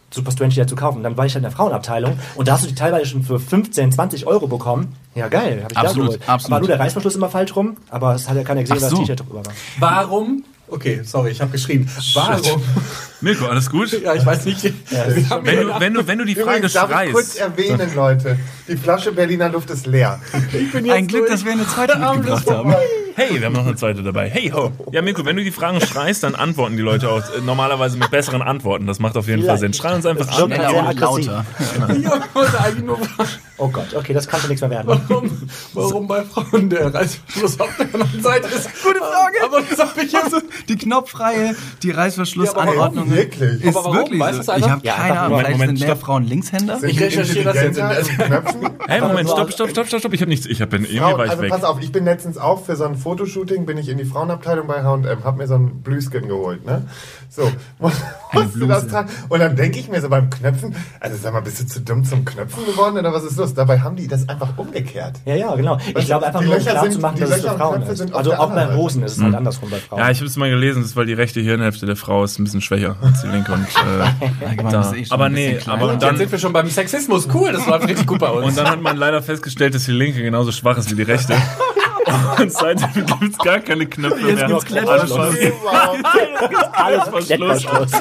super strange, die zu kaufen. Dann war ich halt in der Frauenabteilung und da hast du die teilweise schon für 15, 20 Euro bekommen. Ja, geil, habe ich Absolut, da geholt. absolut. War nur der Reißverschluss immer falsch rum, aber es hat ja keiner gesehen, Ach weil so. das T-Shirt drüber war. Warum? Okay, sorry, ich habe geschrien. Warum? <laughs> Mirko, alles gut? Ja, ich weiß nicht. Haben Wenn du, wenn du, wenn du die Frage Übrigens darf ich kurz schreist. erwähnen, Leute. Die Flasche Berliner Luft ist leer. ich bin jetzt Ein Glück, durch. dass wir eine zweite <laughs> mitgebracht haben. Hey, wir haben noch eine zweite dabei. Hey, ho. Ja, Mirko, wenn du die Fragen schreist, dann antworten die Leute auch äh, normalerweise mit besseren Antworten. Das macht auf jeden Fall Sinn. Schrei uns einfach an. Schneller sehr und aggressiv. lauter. <laughs> Ich wollte eigentlich nur fragen, Oh Gott, okay, das kann schon nichts mehr werden. warum, warum bei Frauen der Reißverschluss auf der anderen Seite ist. Gute Frage. Aber das hab ich jetzt. Die knopffreie, die Reißverschlussanordnung Wirklich? ist Aber warum? wirklich Weiß so. das einer? Ich habe Ja, keine Ahnung, vielleicht Moment, sind mehr stopp. Frauen Linkshänder. Sind Ich die recherchiere das jetzt in in Knöpfen? Hey, Moment, stopp, stopp, stopp, stopp, stopp. Ich habe nichts. Ich habe irgendwie Frauen, war ich also weg. pass auf, ich bin letztens auch für so ein Fotoshooting, bin ich in die Frauenabteilung bei H&M, hab mir so ein Blueskin geholt, ne? So, muss, musst du das tragen? Und dann denke ich mir so beim Knöpfen, also sag mal, bist du zu dumm zum Knöpfen geworden oder was ist los? Dabei haben die das einfach umgekehrt. Ja, ja, genau. Ich glaube einfach die nur, um Löcher klar sind- zu machen, die dass es für Frauen ist. Also auch bei Hosen ist es halt andersrum bei Frauen. Ja, ich habe es mal gelesen, das ist, weil die rechte Hirnhälfte der Frau ist ein bisschen schwächer als die linke. Und, äh, <laughs> da. eh Aber nee, aber Und dann, jetzt sind wir schon beim Sexismus. Cool, das läuft richtig gut bei uns. und dann hat man leider festgestellt, dass die linke genauso schwach ist wie die rechte. <laughs> <laughs> Und seitdem gibt es gar keine Knöpfe mehr. gibt's Alles Klettverschluss. <laughs> alles Verschluss.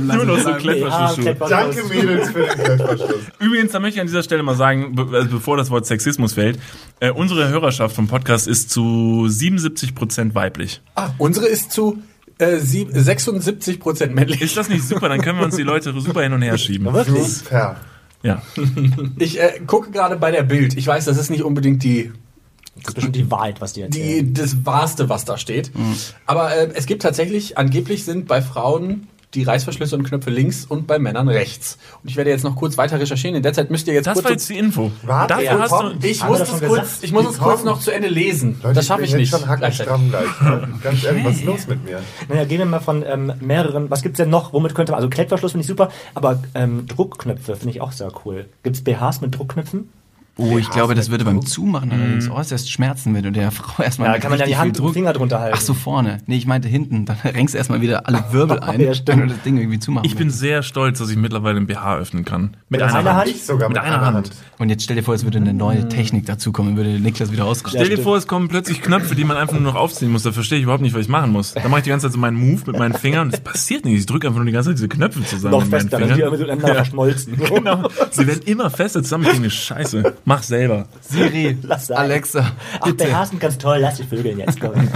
Nur noch so Klettverschlussschuhe. Danke Mädels für den Klettverschluss. Übrigens, da möchte ich an dieser Stelle mal sagen, be also bevor das Wort Sexismus fällt, äh, unsere Hörerschaft vom Podcast ist zu 77% weiblich. Ah, unsere ist zu äh, sieb- 76 Prozent männlich. Ist das nicht super? Dann können wir uns die Leute super hin und her schieben. Wirklich? Super. Ja. Ich äh, gucke gerade bei der Bild. Ich weiß, das ist nicht unbedingt die, Das ist bestimmt die Wahrheit, was die erzählen. die das Wahrste, was da steht. Aber äh, es gibt tatsächlich, angeblich sind bei Frauen die Reißverschlüsse und Knöpfe links und bei Männern rechts. Und ich werde jetzt noch kurz weiter recherchieren. In der Zeit müsst ihr jetzt Das kurz... war jetzt die Info. Warte, Dafür ja, hast komm. du. ich muss das schon kurz, ich muss es kurz noch zu Ende lesen. Leute, das schaffe ich bin nicht. jetzt schon gleichzeitig. hackenstramm gleich. ne? <laughs> Ganz ehrlich, was ist los mit mir? Naja, gehen wir mal von ähm, mehreren. Was gibt's denn noch? Womit könnte man. Also Klettverschluss finde ich super, aber ähm, Druckknöpfe finde ich auch sehr cool. Gibt's BHs mit Druckknöpfen? Oh, ich glaube, das würde beim Zumachen Mhm. allerdings äußerst schmerzen, wenn du der <laughs> Frau erstmal Ja, mit kann man ja die Hand und Druck- Finger drunter halten. Ach so, vorne. Nee, ich meinte hinten. Dann <laughs> renkst du erstmal wieder alle Wirbel <laughs> ein, Ja, wenn du das Ding irgendwie zumachen Ich bin willst. sehr stolz, dass ich mittlerweile ein BH öffnen kann. Mit Mit einer einer Hand. Hand? Ich sogar Mit einer Hand. Und jetzt stell dir vor, es würde eine neue Technik dazukommen, würde Niklas wieder ausrasten. Stell dir vor, es kommen plötzlich Knöpfe, die man einfach nur noch aufziehen muss. Da verstehe ich überhaupt nicht, was ich machen muss. Da mache ich die ganze Zeit so meinen Move mit meinen Fingern und es passiert nicht. Ich drücke einfach nur die ganze Zeit diese Knöpfe zusammen Noch mit fester, dann die miteinander verschmolzen. Genau. Sie werden immer fester zusammen. Ich denke, Scheiße, mach selber. Siri, <laughs> Lass sein. Alexa, Ach. BHs sind ganz toll, lass die Vögel jetzt. Komm. <laughs>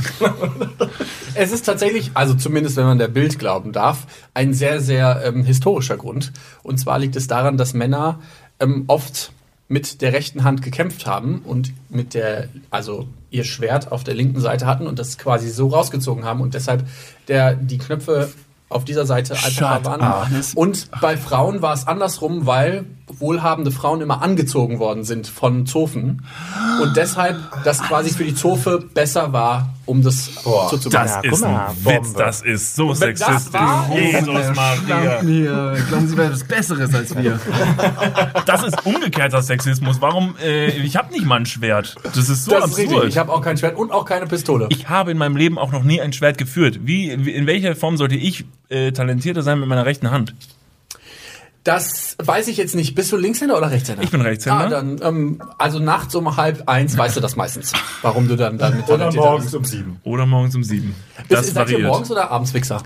Es ist tatsächlich, also zumindest wenn man der Bild glauben darf, ein sehr, sehr ähm, historischer Grund. Und zwar liegt es daran, dass Männer ähm, oft mit der rechten Hand gekämpft haben und mit der, also ihr Schwert auf der linken Seite hatten und das quasi so rausgezogen haben und deshalb der, die Knöpfe auf dieser Seite einfacher waren. up. Und bei Frauen war es andersrum, weil wohlhabende Frauen immer angezogen worden sind von Zofen und deshalb das quasi für die Zofe besser war, um das Boah, so zu Das Ja, ist ein Witz. Das ist so wenn das sexistisch. war- Jesus Maria. Mir, glauben Sie, wäre was Besseres als wir. <laughs> Das ist umgekehrter Sexismus. Warum? Äh, ich habe nicht mal ein Schwert. Das ist so Das ist richtig. absurd. Ich habe auch kein Schwert und auch keine Pistole. Ich habe in meinem Leben auch noch nie ein Schwert geführt. Wie, wie in welcher Form sollte ich äh, talentierter sein mit meiner rechten Hand? Das weiß ich jetzt nicht. Bist du Linkshänder oder Rechtshänder? Ich bin Rechtshänder. Ah, dann, ähm, also nachts um halb eins weißt du das meistens. Warum du dann damit Oder talentierter morgens bist. um sieben. Oder morgens um sieben. Das Ist, seid ihr variiert. morgens oder abends Wichser?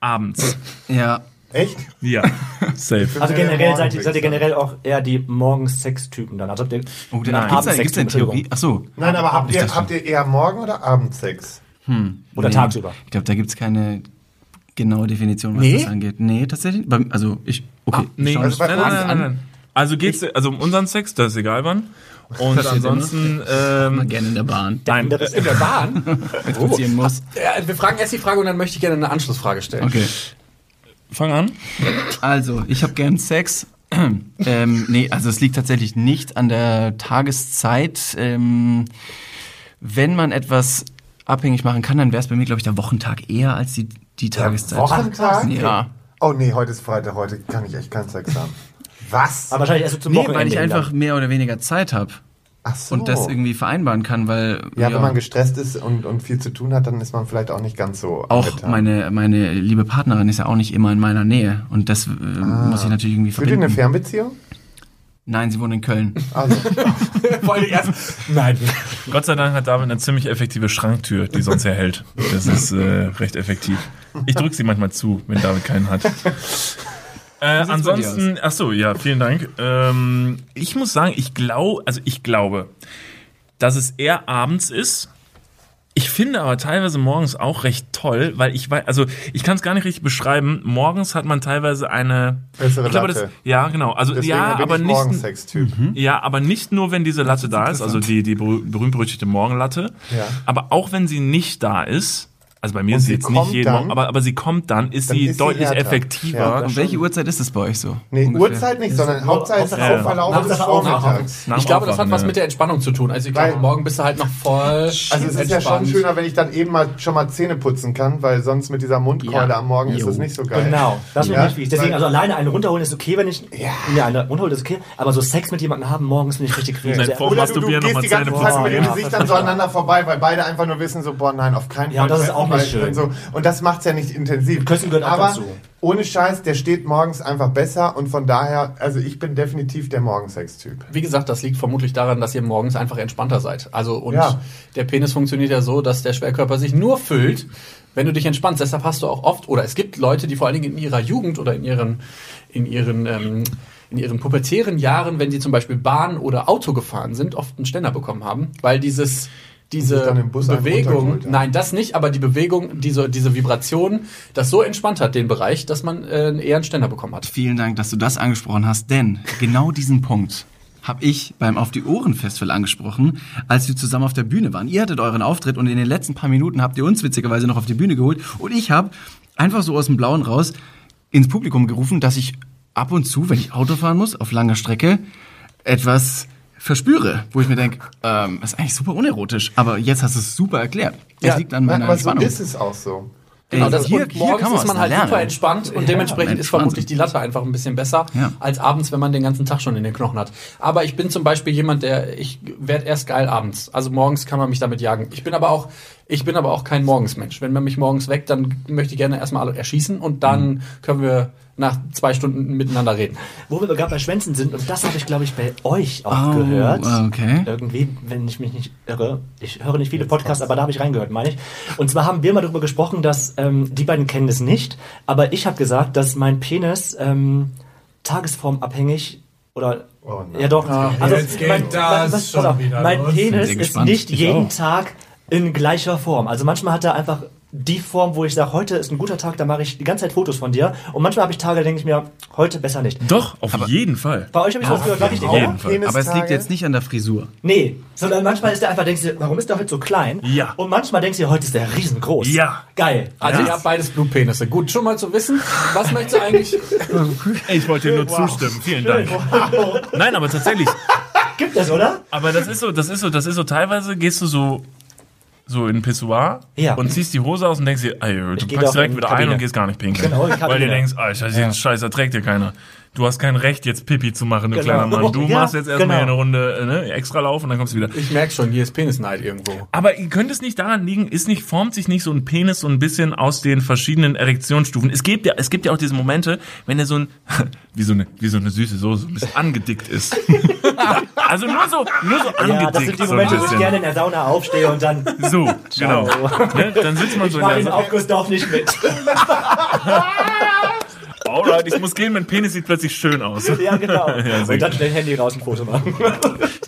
Abends. Ja, Echt? Ja, <laughs> safe. Also generell seid ihr, seid ihr generell auch eher die Morgens-Sex-Typen dann. Also habt ihr Oh, gibt's da, Abends gibt's da eine. Theorie? Ach so. Nein, aber habt ihr, habt ihr eher Morgen- oder Abendsex? Oder Nee. tagsüber. Ich glaube, da gibt's keine genaue Definition, was Nee? das angeht. Nee, tatsächlich. Also ich, okay. Nee, ich schau nein, das nein, nein, nein, nein. Also geht's, also um unseren Sex, das ist egal wann. <laughs> Und Passiert ansonsten, mal ähm, gerne in der Bahn, nein, Das ist In der Bahn? <laughs> wenn passieren muss. Wir fragen erst die Frage und dann möchte ich gerne eine Anschlussfrage stellen. Okay. fang an. Also, ich habe gern Sex. <clears throat> ähm, nee, also es liegt tatsächlich nicht an der Tageszeit. Ähm, wenn man etwas abhängig machen kann, dann wäre es bei mir, glaube ich, der Wochentag eher als die, die Tageszeit. Wochentag? Ja. Oh nee, heute ist Freitag, heute kann ich echt keinen Sex haben. Was? Aber wahrscheinlich erst so zum Nee, Wochenende. weil ich einfach dann. mehr oder weniger Zeit habe Ach so. und das irgendwie vereinbaren kann, weil ja, wenn man gestresst ist und, und viel zu tun hat, dann ist man vielleicht auch nicht ganz so auch angetan. meine, meine liebe Partnerin ist ja auch nicht immer in meiner Nähe und das äh, muss ich natürlich irgendwie Führt ihr eine verbinden. Fernbeziehung? Nein, sie wohnt in Köln. Also, <laughs> Wollte ich erst. Nein. Gott sei Dank hat David eine ziemlich effektive Schranktür, die sonst erhält. Das ist äh, recht effektiv. Ich drücke sie manchmal zu, wenn David keinen hat. <laughs> Äh, ansonsten, ach so, ja, vielen Dank. Ähm, ich muss sagen, ich glaube, also ich glaube, dass es eher abends ist Ich finde aber teilweise morgens auch recht toll, weil ich weiß, also ich kann es gar nicht richtig beschreiben. Morgens hat man teilweise eine Bessere ich glaube, Latte. das, ja genau, also Deswegen ja, aber ich nicht Morgensex-Typ. ja, aber nicht nur wenn diese Latte da ist, also die die berüh- berühmt-berüchtigte Morgenlatte, Ja. aber auch wenn sie nicht da ist. Also bei mir Und ist sie sie jetzt nicht jeden dann- Morgen, aber, aber sie kommt dann, ist Dann sie ist sie deutlich härter. effektiver. Ja, Und welche Uhrzeit ist es bei euch so? Nee, Ungefähr? Uhrzeit nicht, sondern Hauptsache es ist Hauptsache auf Verlauf des. Vormittags. Ich dem glaube, das hat was ja. mit der Entspannung zu tun. Also ich glaube, morgen bist du halt noch voll Also es ist ja schon schöner, wenn ich dann eben mal schon mal Zähne putzen kann, weil sonst mit dieser Mundkeule Ja. am Morgen ist Jo. das nicht so geil. Genau, das finde Ja, wichtig. Deswegen, also alleine eine runterholen ist okay, wenn ich. Ja, eine runterholen ist okay, aber so Sex mit jemandem haben morgens finde ich richtig creepy. vor- Oder du, du gehst noch die mal ganze Zähne Zeit putzen. mit den Ja. Gesichtern <laughs> so aneinander vorbei, weil beide einfach nur wissen, so, boah, nein, auf keinen Fall. Ja, das ist auch schön. Und, so. und das macht's ja nicht intensiv. Küssen gehört Aber dazu. ohne Scheiß, der steht morgens einfach besser und von daher, also ich bin definitiv der Morgensex-Typ. Wie gesagt, das liegt vermutlich daran, dass ihr morgens einfach entspannter seid. Also und Ja. der Penis funktioniert ja so, dass der Schwerkörper sich nur füllt, wenn du dich entspannst. Deshalb hast du auch oft oder es gibt Leute, die vor allen Dingen in ihrer Jugend oder in ihren in ihren ähm, in ihren pubertären Jahren, wenn sie zum Beispiel Bahn oder Auto gefahren sind, oft einen Ständer bekommen haben, weil dieses diese Bewegung, nein, das nicht, aber die Bewegung, diese, diese Vibration, das so entspannt hat, den Bereich, dass man äh, eher einen Ständer bekommen hat. Vielen Dank, dass du das angesprochen hast, denn genau diesen Punkt habe ich beim Auf die Ohren Festival angesprochen, als wir zusammen auf der Bühne waren. Ihr hattet euren Auftritt und in den letzten paar Minuten habt ihr uns witzigerweise noch auf die Bühne geholt und ich habe einfach so aus dem Blauen raus ins Publikum gerufen, dass ich ab und zu, wenn ich Auto fahren muss, auf langer Strecke, etwas verspüre, wo ich mir denke, ähm, ist eigentlich super unerotisch, aber jetzt hast du es super erklärt. Das Ja, liegt an meiner aber so Entspannung. ist es auch so. Genau, das hier- hier morgens kann man ist man halt lernen. super entspannt und Ja, dementsprechend ist vermutlich die Latte einfach ein bisschen besser Ja. als abends, wenn man den ganzen Tag schon in den Knochen hat. Aber ich bin zum Beispiel jemand, der ich werde erst geil abends. Also morgens kann man mich damit jagen. Ich bin aber auch ich bin aber auch kein Morgensmensch. Wenn man mich morgens weckt, dann möchte ich gerne erstmal alle erschießen und dann Mhm. können wir nach zwei Stunden miteinander reden. Wo wir gerade bei Schwänzen sind, und das habe ich, glaube ich, bei euch auch Oh, gehört. okay. Irgendwie, wenn ich mich nicht irre. Ich höre nicht viele Podcasts, aber da habe ich reingehört, meine ich. Und zwar haben wir mal darüber gesprochen, dass ähm, die beiden kennen es nicht, aber ich habe gesagt, dass mein Penis ähm, tagesformabhängig oder Oh nein. ja doch. also jetzt geht mein, das was- schon pass auf, wieder mein los. Penis ist nicht Ich jeden auch. Tag in gleicher Form. Also manchmal hat er einfach die Form, wo ich sage, heute ist ein guter Tag, da mache ich die ganze Zeit Fotos von dir. Und manchmal habe ich Tage, da denke ich mir, heute besser nicht. Doch, auf jeden Fall. Bei euch habe ich das gehört, war richtig, jeden? Fall. Aber es liegt jetzt nicht an der Frisur. Nee, sondern manchmal ist der einfach, denkst du, warum ist der heute so klein? Ja. Und manchmal denkst du, heute ist der riesengroß. Ja. Geil. Also Ja. ihr habt beides Blutpenisse. Gut, schon mal zu wissen. Was möchtest du eigentlich? Ich wollte dir nur zustimmen. Vielen Dank. Nein, aber tatsächlich. Gibt es, oder? Aber das ist so, das ist so, das ist so. Teilweise gehst du so so in ein Pissoir Ja. und ziehst die Hose aus und denkst dir, ey, du geh packst direkt wieder Kabine. ein und gehst gar nicht pinkeln. Genau, Weil du denkst, ah, scheiße, den Scheiß erträgt dir keiner. Du hast kein Recht, jetzt Pipi zu machen, du Genau. kleiner Mann. Du <laughs> Ja, machst jetzt erstmal genau. hier eine Runde äh, ne, extra Lauf und dann kommst du wieder. Ich merke schon, hier ist Penisneid irgendwo. Aber könnte es nicht daran liegen, ist nicht, formt sich nicht so ein Penis so ein bisschen aus den verschiedenen Erektionsstufen? Es gibt ja, es gibt ja auch diese Momente, wenn er so ein, <laughs> wie so eine, wie so eine süße Soße, ein bisschen angedickt ist. <laughs> also nur so, nur so angedickt. Ja, das sind die so Momente, wo ich gerne in der Sauna aufstehe und dann, So, genau. Ne? Dann sitzt man ich so mache in der Aufgussdorf nicht mit. <laughs> Alright, ich muss gehen, mein Penis sieht plötzlich schön aus. ja, genau. <laughs> Ja, und dann schnell Handy raus ein Foto machen. <laughs>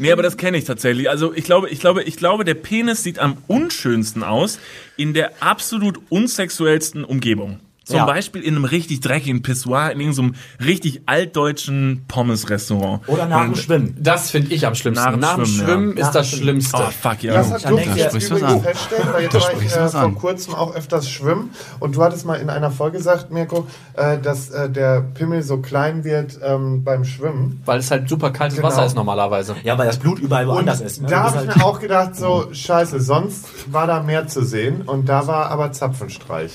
Nee, aber das kenne ich tatsächlich. Also ich glaube, ich glaube, ich glaube, der Penis sieht am unschönsten aus in der absolut unsexuellsten Umgebung. Zum Ja. Beispiel in einem richtig dreckigen Pissoir, in irgendeinem richtig altdeutschen Pommes-Restaurant. Oder nach dem Schwimmen. Das finde ich am schlimmsten. Nach Nach dem Schwimmen, Schwimmen ja. ist Nach das Schlimmste. Oh, fuck, ja. Das hat du was übrigens an. feststellen, weil <laughs> jetzt Da war ich äh, vor kurzem auch öfters schwimmen und du hattest mal in einer Folge gesagt, Mirko, äh, dass äh, der Pimmel so klein wird ähm, beim Schwimmen. Weil es halt super kaltes Genau. Wasser ist normalerweise. Ja, weil das Blut überall woanders ist. Ne? da habe ich halt- mir auch gedacht, so scheiße, sonst war da mehr zu sehen und da war aber Zapfenstreich.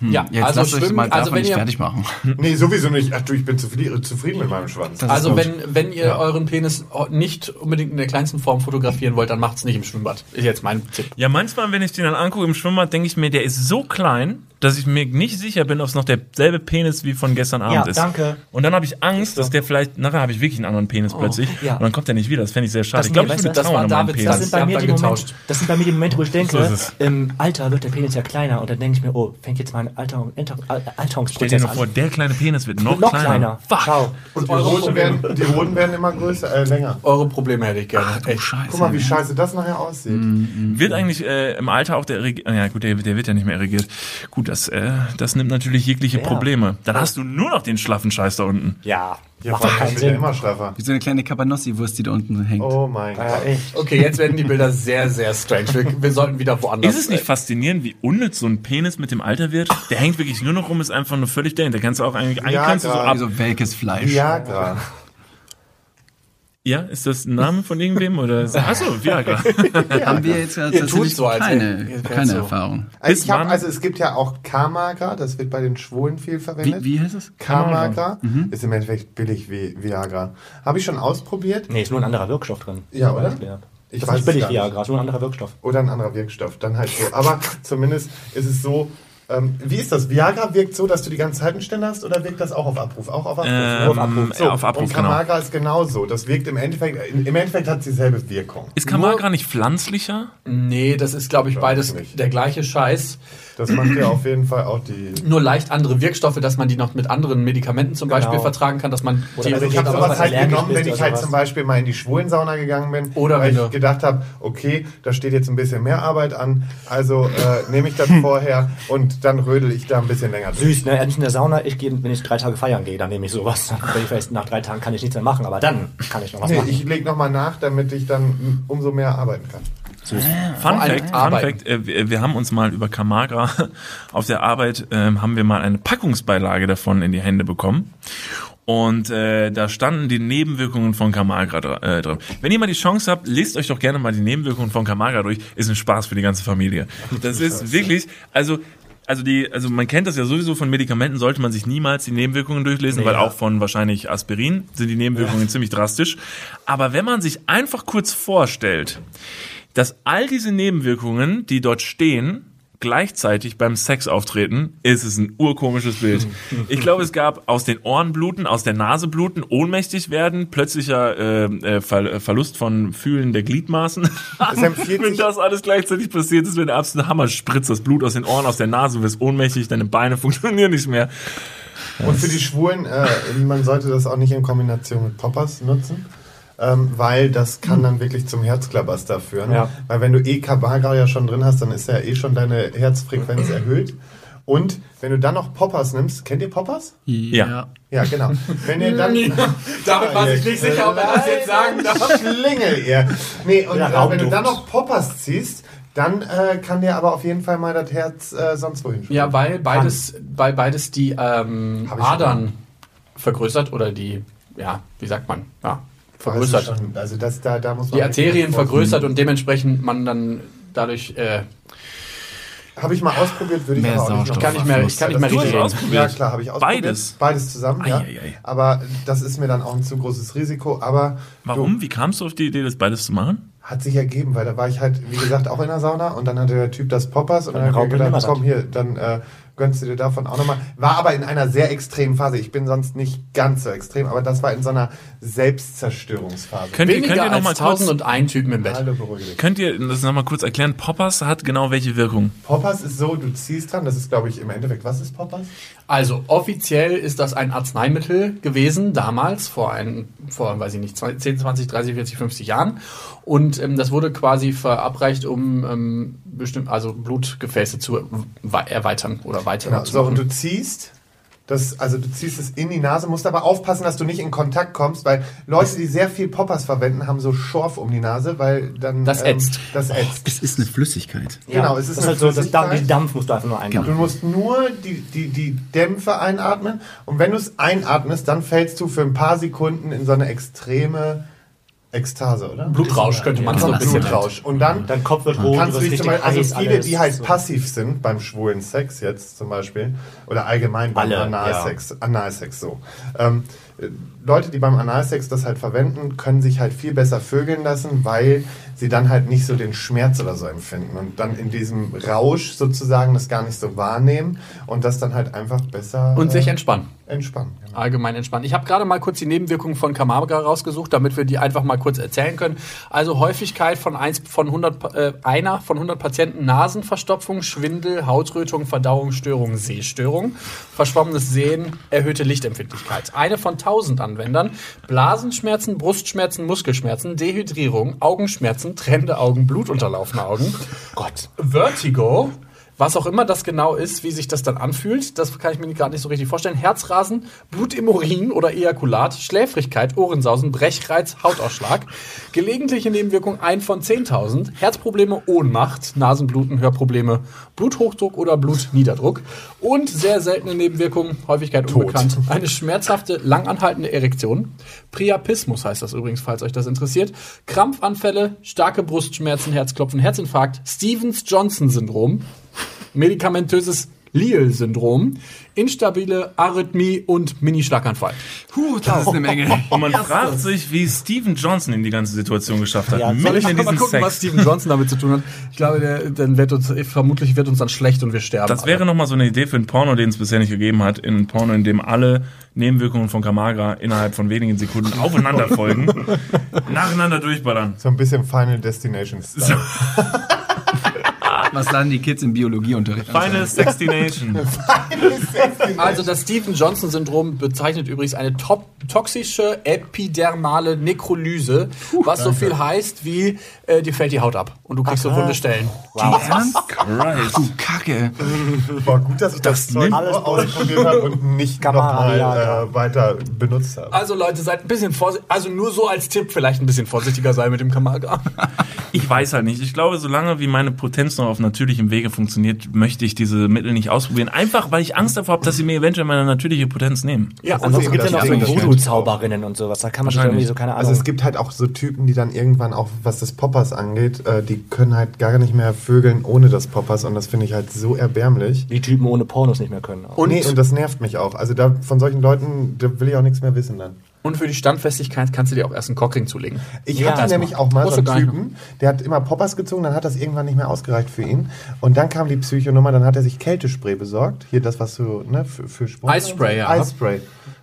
Ja, Jetzt also lasst euch schwimmen, mal also wenn nicht ihr, fertig machen. <laughs> Nee, sowieso nicht. Ach du, ich bin zufrieden, zufrieden mit meinem Schwanz. Das also wenn, wenn ihr euren Penis nicht unbedingt in der kleinsten Form fotografieren wollt, dann macht's nicht im Schwimmbad. Ist jetzt mein Tipp. Ja, manchmal, wenn ich den dann angucke im Schwimmbad, denke ich mir, der ist so klein, dass ich mir nicht sicher bin, ob es noch derselbe Penis wie von gestern Abend Ja, ist. danke. Und dann habe ich Angst, dass der vielleicht, nachher habe ich wirklich einen anderen Penis plötzlich. ja. Und dann kommt der nicht wieder. Das fände ich sehr schade. Das- ich glaube, ich würde du, das trauern um meinen Penis. Das sind, bei mir die Momente, das sind bei mir die Momente, wo ich denke, So im Alter wird der Penis ja kleiner und dann denke ich mir, oh, fängt jetzt mein Alter, Alter, Stell dir Alterungsprozess nur an. vor, der kleine Penis wird noch, noch kleiner. kleiner. Fuck. Ciao. Und die Hoden, werden, die Hoden werden immer größer, äh, länger. Eure Probleme hätte ich gerne. Echt. Scheiße. Guck mal, wie scheiße das nachher aussieht. Wird eigentlich äh, im Alter auch der? Ja gut, der, der wird ja nicht mehr erregiert. Gut, das, äh, das nimmt natürlich jegliche Probleme. Dann hast du nur noch den schlaffen Scheiß da unten. Ja, Ja, macht keinen Sinn. immer schlaffer. Wie so eine kleine Cabanossi-Wurst, die da unten hängt. Oh mein Ja, Gott. echt. Okay, jetzt werden die Bilder sehr, sehr strange. Wir, wir sollten wieder woanders Ist es nicht faszinierend, wie unnütz so ein Penis mit dem Alter wird? Der hängt wirklich nur noch rum, ist einfach nur völlig dämlich. Da kannst du auch eigentlich, eigentlich Ja, kannst du so gerade. ab. Wie so welkes Fleisch. Viagra. Ja, ist das ein Name von irgendwem oder? Achso, Viagra. <laughs> Haben wir jetzt ja tut tatsächlich so, als keine, ihr- keine so. Erfahrung. Also, ich hab, also es gibt ja auch Kamagra, das wird bei den Schwulen viel Wie, verwendet. wie heißt es? Kamagra ist im Endeffekt billig wie Viagra. Habe ich schon ausprobiert. Nee, ist nur ein anderer Wirkstoff drin. Ja, oder? Ja. Ich das weiß ist billig. Viagra, ist nur ein anderer Wirkstoff. Oder ein anderer Wirkstoff, dann halt so. Aber zumindest ist es so, ähm, wie ist das? Viagra wirkt so, dass du die ganze Zeit einen Ständer hast oder wirkt das auch auf Abruf? Auch auf Abruf? Ähm, Nur auf Abruf. ja, auf Abruf, und genau. Kamagra ist genauso. Das wirkt im Endeffekt, im Endeffekt hat es dieselbe Wirkung. Ist Kamagra nicht pflanzlicher? Nee, das ist, glaube ich, beides nicht. der gleiche Scheiß. Das macht ja auf jeden Fall auch die. Nur leicht andere Wirkstoffe, dass man die noch mit anderen Medikamenten zum Beispiel Genau. vertragen kann, dass man Oder Also ich habe sowas was halt genommen, wenn ich halt was. zum Beispiel mal in die Schwulensauna gegangen bin, Oder weil wenn ich gedacht habe, okay, da steht jetzt ein bisschen mehr Arbeit an, also äh, nehme ich das <laughs> vorher und dann rödel ich da ein bisschen länger durch. Süß, ne? Nicht in der Sauna, ich gehe, wenn ich drei Tage feiern gehe, dann nehme ich sowas. Ich vielleicht nach drei Tagen kann ich nichts mehr machen, aber dann kann ich noch was Nee, machen. ich lege nochmal nach, damit ich dann umso mehr arbeiten kann. Fun allem Fact, Fun. Fact äh, wir, haben uns mal über Kamagra <laughs> auf der Arbeit, ähm, haben wir mal eine Packungsbeilage davon in die Hände bekommen. Und äh, da standen die Nebenwirkungen von Kamagra äh, drin. Wenn ihr mal die Chance habt, lest euch doch gerne mal die Nebenwirkungen von Kamagra durch. Ist ein Spaß für die ganze Familie. Das ist wirklich, also also die, also man kennt das ja sowieso von Medikamenten, sollte man sich niemals die Nebenwirkungen durchlesen, weil auch von wahrscheinlich Aspirin sind die Nebenwirkungen ziemlich drastisch. Aber wenn man sich einfach kurz vorstellt, dass all diese Nebenwirkungen, die dort stehen, gleichzeitig beim Sex auftreten, ist es ein urkomisches Bild. <laughs> Ich glaube, es gab aus den Ohren bluten, aus der Nase bluten, ohnmächtig werden, plötzlicher äh, äh, Ver Verlust von Fühlen der Gliedmaßen. <laughs> Wenn das alles gleichzeitig passiert, ist wenn der absolute Hammer spritzt, das Blut aus den Ohren, aus der Nase, du wirst ohnmächtig, deine Beine <laughs> funktionieren nicht mehr. Und für die Schwulen, äh, man sollte das auch nicht in Kombination mit Poppers nutzen. Ähm, weil das kann dann wirklich zum Herzklabaster führen. Ja. Weil wenn du eh Kamagra ja schon drin hast, dann ist ja eh schon deine Herzfrequenz <clears throat> erhöht. Und wenn du dann noch Poppers nimmst, kennt ihr Poppers? Ja. Ja, genau. Wenn ihr dann. <laughs> Damit war ich nicht sicher, ob er das jetzt sagen darf. Schlingel ihr. Nee, und Ja, äh, wenn du dann noch Poppers ziehst, dann äh, kann dir aber auf jeden Fall mal das Herz äh, sonst wohin schwingen. Ja, weil beides, weil beides die ähm, Adern vergrößert oder die, ja, wie sagt man, ja, vergrößert. Also, schon, also das, da, da muss man Die Arterien vergrößert und dementsprechend man dann dadurch, äh, Habe ich mal ausprobiert, würde ich Mehr aber auch nicht noch kann ich mehr, ich kann nicht mehr Du richtig reden. ausprobiert. Ja, klar, habe ich ausprobiert. Beides? Beides zusammen, ja. Ei, ei, ei. Aber das ist mir dann auch ein zu großes Risiko. Aber Warum? Wie kamst du auf die Idee, das beides zu machen? hat sich ergeben, weil da war ich halt, wie gesagt, auch in der Sauna und dann hatte der Typ das Poppers und dann Dann habe ich mir Raupe gedacht, komm hier, dann äh, gönnst du dir davon auch nochmal. War aber in einer sehr extremen Phase. Ich bin sonst nicht ganz so extrem, aber das war in so einer Selbstzerstörungsphase. Könnt ihr, könnt ihr noch mal als kurz, 1001 Typen im Bett. Hallo, könnt ihr das noch mal kurz erklären? Poppers hat genau welche Wirkung? Poppers ist so, du ziehst dran, das ist glaube ich im Endeffekt, was ist Poppers? Also offiziell ist das ein Arzneimittel gewesen, damals, vor, ein, vor weiß ich nicht, 10, 20, 30, 40, 50 Jahren. Und ähm, das wurde quasi verabreicht, um ähm, bestimmt, also Blutgefäße zu we- erweitern oder weiter Genau. So, und du ziehst das, also du ziehst es in die Nase, musst aber aufpassen, dass du nicht in Kontakt kommst, weil Leute, die sehr viel Poppers verwenden, haben so Schorf um die Nase, weil dann Das ätzt. Ähm, das ätzt. Es ist eine Flüssigkeit. Genau, es ist das eine halt so, das Dampf, Flüssigkeit. den Dampf musst du einfach nur einatmen. Du musst nur die, die, die Dämpfe einatmen und wenn du es einatmest, dann fällst du für ein paar Sekunden in so eine extreme Ekstase, oder? Blutrausch könnte man Ja, so ein bisschen Blutrausch. Und dann Dein Kopf wird rot, kannst du dich zum Beispiel, also heiß, viele, die halt so. passiv sind beim schwulen Sex jetzt zum Beispiel oder allgemein beim Alle, Analsex, Analsex so, ähm, äh, Leute, die beim Analsex das halt verwenden, können sich halt viel besser vögeln lassen, weil sie dann halt nicht so den Schmerz oder so empfinden und dann in diesem Rausch sozusagen das gar nicht so wahrnehmen und das dann halt einfach besser Und sich äh, entspannen. entspannen. Genau. Allgemein entspannt. Ich habe gerade mal kurz die Nebenwirkungen von Kamaga rausgesucht, damit wir die einfach mal kurz erzählen können. Also Häufigkeit von, eins, von 100, Pa- äh, einer von 100 Patienten Nasenverstopfung, Schwindel, Hautrötung, Verdauungsstörung, Sehstörung, verschwommenes Sehen, erhöhte Lichtempfindlichkeit. Eine von 1000 Anwendern Blasenschmerzen, Brustschmerzen, Muskelschmerzen, Dehydrierung, Augenschmerzen, tränende Augen, blutunterlaufene Augen. Gott. Vertigo, was auch immer das genau ist, wie sich das dann anfühlt, das kann ich mir gerade nicht so richtig vorstellen. Herzrasen, Blut im Urin oder Ejakulat, Schläfrigkeit, Ohrensausen, Brechreiz, Hautausschlag. Gelegentliche Nebenwirkung 1 von 10.000. Herzprobleme, Ohnmacht, Nasenbluten, Hörprobleme, Bluthochdruck oder Blutniederdruck. Und sehr seltene Nebenwirkungen, Häufigkeit unbekannt. Eine schmerzhafte, langanhaltende Erektion. Priapismus heißt das übrigens, falls euch das interessiert. Krampfanfälle, starke Brustschmerzen, Herzklopfen, Herzinfarkt, Stevens-Johnson-Syndrom medikamentöses Lille-Syndrom, instabile Arrhythmie und Mini-Schlaganfall. Puh, das ist eine Menge. <laughs> Und man fragt sich, wie Steven Johnson in die ganze Situation geschafft hat. Ja, soll ich in mal diesem gucken, was Sex. Steven Johnson damit zu tun hat. Ich glaube, der, dann wird uns, vermutlich wird uns dann schlecht und wir sterben. Das wäre nochmal so eine Idee für ein Porno, den es bisher nicht gegeben hat. In einem Porno, in dem alle Nebenwirkungen von Kamagra innerhalb von wenigen Sekunden <laughs> aufeinander folgen, nacheinander durchballern. So ein bisschen Final Destination Style. <laughs> Was lernen die Kids im Biologieunterricht? Final <laughs> Sextination. Also das Steven-Johnson-Syndrom bezeichnet übrigens eine top toxische epidermale Nekrolyse, was so viel heißt wie, äh, dir fällt die Haut ab und du kriegst so wunde Stellen. Ernst? <laughs> Christ. Du Kacke. War gut, dass ich das, Zeug alles ausprobiert habe und nicht nochmal äh, weiter benutzt habe. Also Leute, seid ein bisschen vorsichtig, also nur so als Tipp, vielleicht ein bisschen vorsichtiger sein mit dem Kamaga. Ich weiß halt nicht. Ich glaube, solange wie meine Potenz noch auf natürlichem Wege funktioniert, möchte ich diese Mittel nicht ausprobieren. Einfach, weil ich Angst davor habe, dass sie mir eventuell meine natürliche Potenz nehmen. Ja, Ansonsten gibt es ja noch so. Voodoo-Zauberinnen und sowas. Da kann man Wahrscheinlich. irgendwie so, keine Ahnung. Also es gibt halt auch so Typen, die dann irgendwann auch, was das Poppers angeht, äh, die können halt gar nicht mehr vögeln ohne das Poppers und das finde ich halt so erbärmlich. die Typen ohne Pornos nicht mehr können. Auch. Und, nee, und das nervt mich auch. Also da von solchen Leuten, da will ich auch nichts mehr wissen dann. Und für die Standfestigkeit kannst du dir auch erst einen Cockring zulegen. Ich Ja, hatte nämlich macht- auch mal Musst so einen Typen, der hat immer Poppers gezogen, dann hat das irgendwann nicht mehr ausgereicht für ihn. Und dann kam die Psychonummer, dann hat er sich Kältespray besorgt. Hier das, was du, ne, für, für Sport. Eispray, ja. Eispray,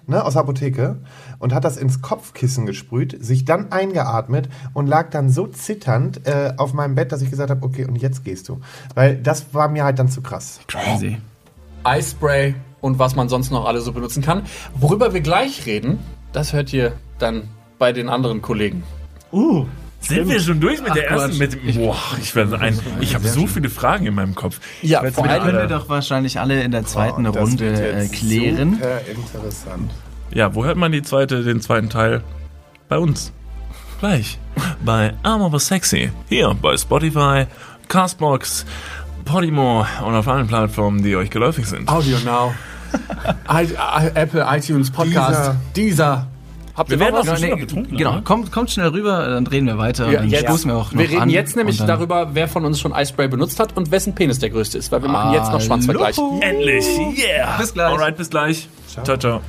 ne, aus der Apotheke. Und hat das ins Kopfkissen gesprüht, sich dann eingeatmet und lag dann so zitternd äh, auf meinem Bett, dass ich gesagt habe, okay, und jetzt gehst du. Weil das war mir halt dann zu krass. Crazy. Eispray und was man sonst noch alle so benutzen kann. Worüber wir gleich reden, das hört ihr dann bei den anderen Kollegen. Uh, sind wir schon durch mit der Ach, ersten? Mit, boah, ich werde ein. Ich habe so viele Fragen in meinem Kopf. Ja, vor allem- Können wir doch wahrscheinlich alle in der zweiten Oh, das Runde wird äh, jetzt klären. Super interessant. Ja, wo hört man die zweite, den zweiten Teil? Bei uns. Gleich. Bei I'm Over Sexy. Hier bei Spotify, Castbox, Podimo und auf allen Plattformen, die euch geläufig sind. Audio Now. <laughs> Apple, iTunes, Podcast, dieser. Habt ihr Wir werden noch auch schon getrunken, genau, kommt, kommt schnell rüber, dann drehen wir weiter. Ja, dann jetzt, stoßen wir auch noch wir reden an jetzt nämlich darüber, wer von uns schon Eispray benutzt hat und wessen Penis der größte ist, weil wir machen jetzt noch Schwanzvergleich. Endlich. Yeah. Bis gleich. Alright, bis gleich. ciao. ciao.